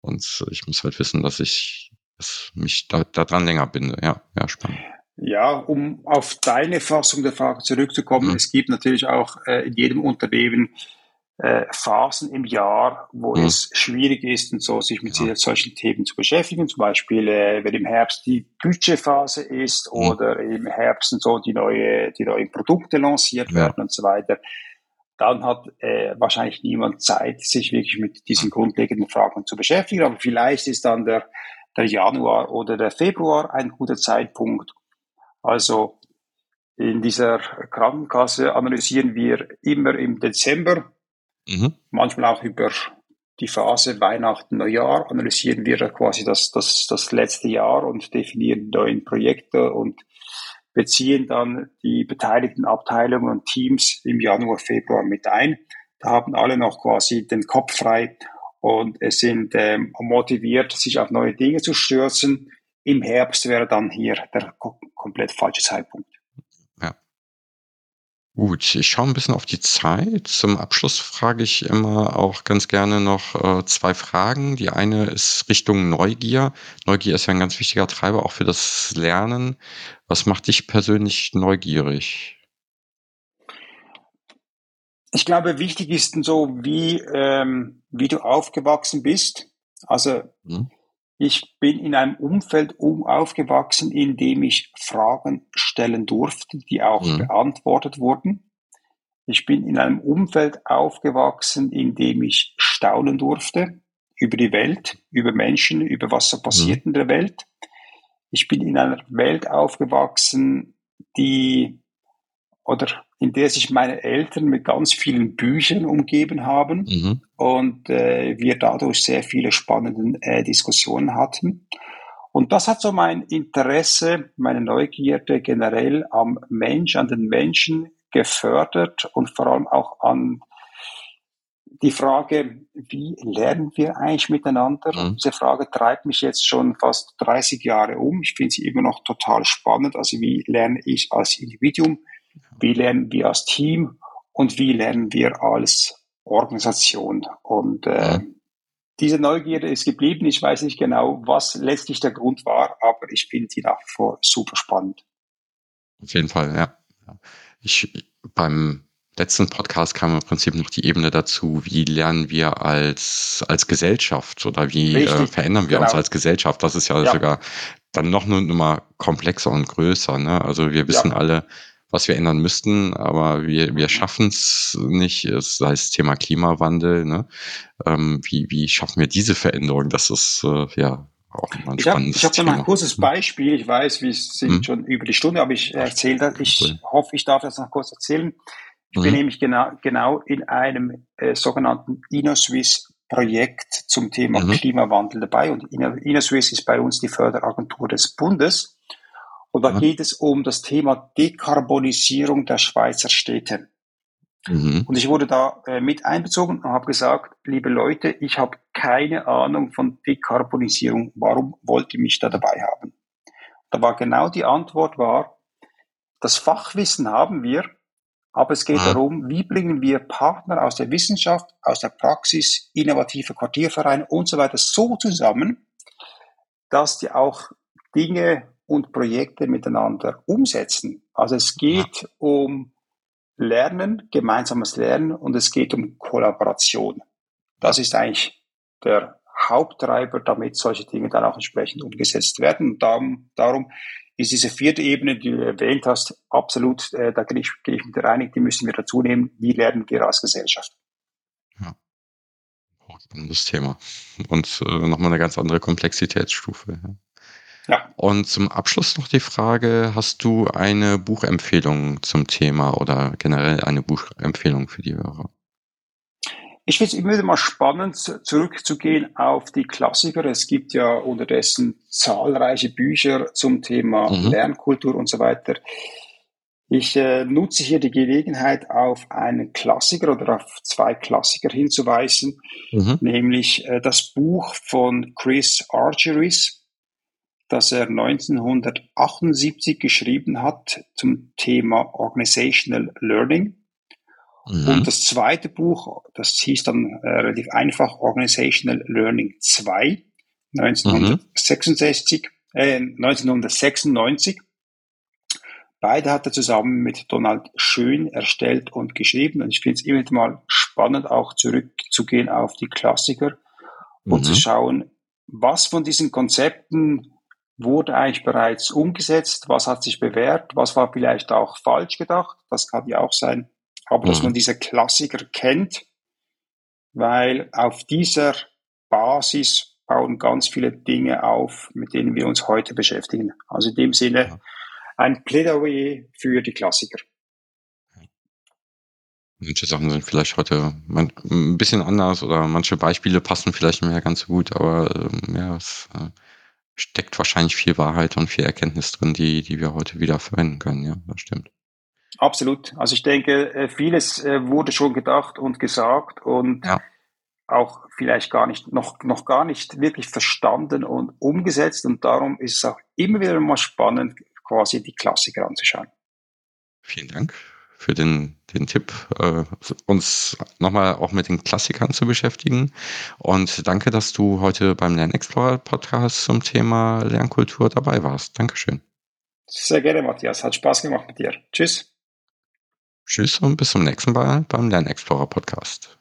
und ich muss halt wissen, dass ich dass mich da, da dran länger binde. Ja, ja, spannend. Ja, um auf deine Fassung der Frage zurückzukommen, mhm. es gibt natürlich auch äh, in jedem Unternehmen äh, Phasen im Jahr, wo mhm. es schwierig ist und so, sich mit ja. solchen Themen zu beschäftigen. Zum Beispiel, äh, wenn im Herbst die Budgetphase ist mhm. oder im Herbst und so die neue, die neuen Produkte lanciert ja. werden und so weiter. Dann hat äh, wahrscheinlich niemand Zeit, sich wirklich mit diesen grundlegenden Fragen zu beschäftigen. Aber vielleicht ist dann der, der Januar oder der Februar ein guter Zeitpunkt, also in dieser Krankenkasse analysieren wir immer im Dezember, mhm. manchmal auch über die Phase Weihnachten, Neujahr, analysieren wir quasi das, das, das letzte Jahr und definieren neue Projekte und beziehen dann die beteiligten Abteilungen und Teams im Januar, Februar mit ein. Da haben alle noch quasi den Kopf frei und es sind ähm, motiviert, sich auf neue Dinge zu stürzen. Im Herbst wäre dann hier der komplett falsche Zeitpunkt. Gut, ich schaue ein bisschen auf die Zeit. Zum Abschluss frage ich immer auch ganz gerne noch äh, zwei Fragen. Die eine ist Richtung Neugier. Neugier ist ja ein ganz wichtiger Treiber auch für das Lernen. Was macht dich persönlich neugierig? Ich glaube, wichtig ist so, wie, ähm, wie du aufgewachsen bist. Also hm. Ich bin in einem Umfeld um aufgewachsen, in dem ich Fragen stellen durfte, die auch mhm. beantwortet wurden. Ich bin in einem Umfeld aufgewachsen, in dem ich staunen durfte über die Welt, über Menschen, über was so passiert mhm. in der Welt. Ich bin in einer Welt aufgewachsen, die oder in der sich meine Eltern mit ganz vielen Büchern umgeben haben mhm. und äh, wir dadurch sehr viele spannende äh, Diskussionen hatten. Und das hat so mein Interesse, meine Neugierde generell am Mensch, an den Menschen gefördert und vor allem auch an die Frage, wie lernen wir eigentlich miteinander? Mhm. Diese Frage treibt mich jetzt schon fast 30 Jahre um. Ich finde sie immer noch total spannend. Also wie lerne ich als Individuum? Wie lernen wir als Team und wie lernen wir als Organisation? Und äh, diese Neugierde ist geblieben. Ich weiß nicht genau, was letztlich der Grund war, aber ich finde die nach wie vor super spannend. Auf jeden Fall, ja. Ich, beim letzten Podcast kam im Prinzip noch die Ebene dazu, wie lernen wir als, als Gesellschaft oder wie äh, verändern wir genau. uns als Gesellschaft. Das ist ja, ja, sogar dann noch eine Nummer komplexer und größer. Ne? Also wir wissen ja. alle, was wir ändern müssten, aber wir, wir schaffen es nicht, es Thema Klimawandel, ne? Ähm, wie, wie schaffen wir diese Veränderung? Das ist äh, ja auch immer ein ich spannendes hab, Ich habe da mal ein kurzes hm. Beispiel. Ich weiß, wir sind hm. schon über die Stunde, aber ich erzähle das. Ich cool. hoffe, ich darf das noch kurz erzählen. Ich mhm. bin nämlich genau, genau in einem äh, sogenannten InnoSwiss Projekt zum Thema mhm. Klimawandel dabei. Und InnoSwiss ist bei uns die Förderagentur des Bundes. Und da geht es um das Thema Dekarbonisierung der Schweizer Städte. Mhm. Und ich wurde da äh, mit einbezogen und habe gesagt, liebe Leute, ich habe keine Ahnung von Dekarbonisierung. Warum wollt ihr mich da dabei haben? Da war genau die Antwort war, das Fachwissen haben wir, aber es geht ja. darum, wie bringen wir Partner aus der Wissenschaft, aus der Praxis, innovative Quartiervereine und so weiter so zusammen, dass die auch Dinge und Projekte miteinander umsetzen. Also es geht ja. um Lernen, gemeinsames Lernen und es geht um Kollaboration. Das ist eigentlich der Haupttreiber, damit solche Dinge dann auch entsprechend umgesetzt werden. Und darum, darum ist diese vierte Ebene, die du erwähnt hast, absolut, äh, da gehe ich, gehe ich mit dir einig, die müssen wir dazu nehmen. Wie lernen wir als Gesellschaft? Ja. Spannendes Thema. Und äh, nochmal eine ganz andere Komplexitätsstufe. Ja. Ja. Und zum Abschluss noch die Frage, hast du eine Buchempfehlung zum Thema oder generell eine Buchempfehlung für die Hörer? Ich finde es immer wieder mal spannend, zurückzugehen auf die Klassiker. Es gibt ja unterdessen zahlreiche Bücher zum Thema mhm. Lernkultur und so weiter. Ich äh, nutze hier die Gelegenheit, auf einen Klassiker oder auf zwei Klassiker hinzuweisen, mhm. nämlich äh, das Buch von Chris Argeris, das er 1978 geschrieben hat zum Thema Organizational Learning. Mhm. Und das zweite Buch, das hieß dann äh, relativ einfach Organizational Learning 2, 1966, mhm. äh, 1996. Beide hat er zusammen mit Donald Schön erstellt und geschrieben. Und ich finde es immer mal spannend, auch zurückzugehen auf die Klassiker und zu mhm. schauen, was von diesen Konzepten wurde eigentlich bereits umgesetzt, was hat sich bewährt, was war vielleicht auch falsch gedacht, das kann ja auch sein, aber mhm. dass man diese Klassiker kennt, weil auf dieser Basis bauen ganz viele Dinge auf, mit denen wir uns heute beschäftigen. Also in dem Sinne ein Plädoyer für die Klassiker. Manche Sachen sind vielleicht heute ein bisschen anders oder manche Beispiele passen vielleicht nicht mehr ganz so gut, aber ähm, ja, es, äh, steckt wahrscheinlich viel Wahrheit und viel Erkenntnis drin, die, die wir heute wieder verwenden können. Ja, das stimmt. Absolut. Also ich denke, äh, vieles äh, wurde schon gedacht und gesagt und ja. auch vielleicht gar nicht, noch, noch gar nicht wirklich verstanden und umgesetzt. Und darum ist es auch immer wieder mal spannend, quasi die Klassiker anzuschauen. Vielen Dank für den, den Tipp, äh, uns nochmal auch mit den Klassikern zu beschäftigen. Und danke, dass du heute beim Lernexplorer Podcast zum Thema Lernkultur dabei warst. Dankeschön. Sehr gerne, Matthias. Hat Spaß gemacht mit dir. Tschüss. Tschüss und bis zum nächsten Mal beim Lernexplorer Podcast.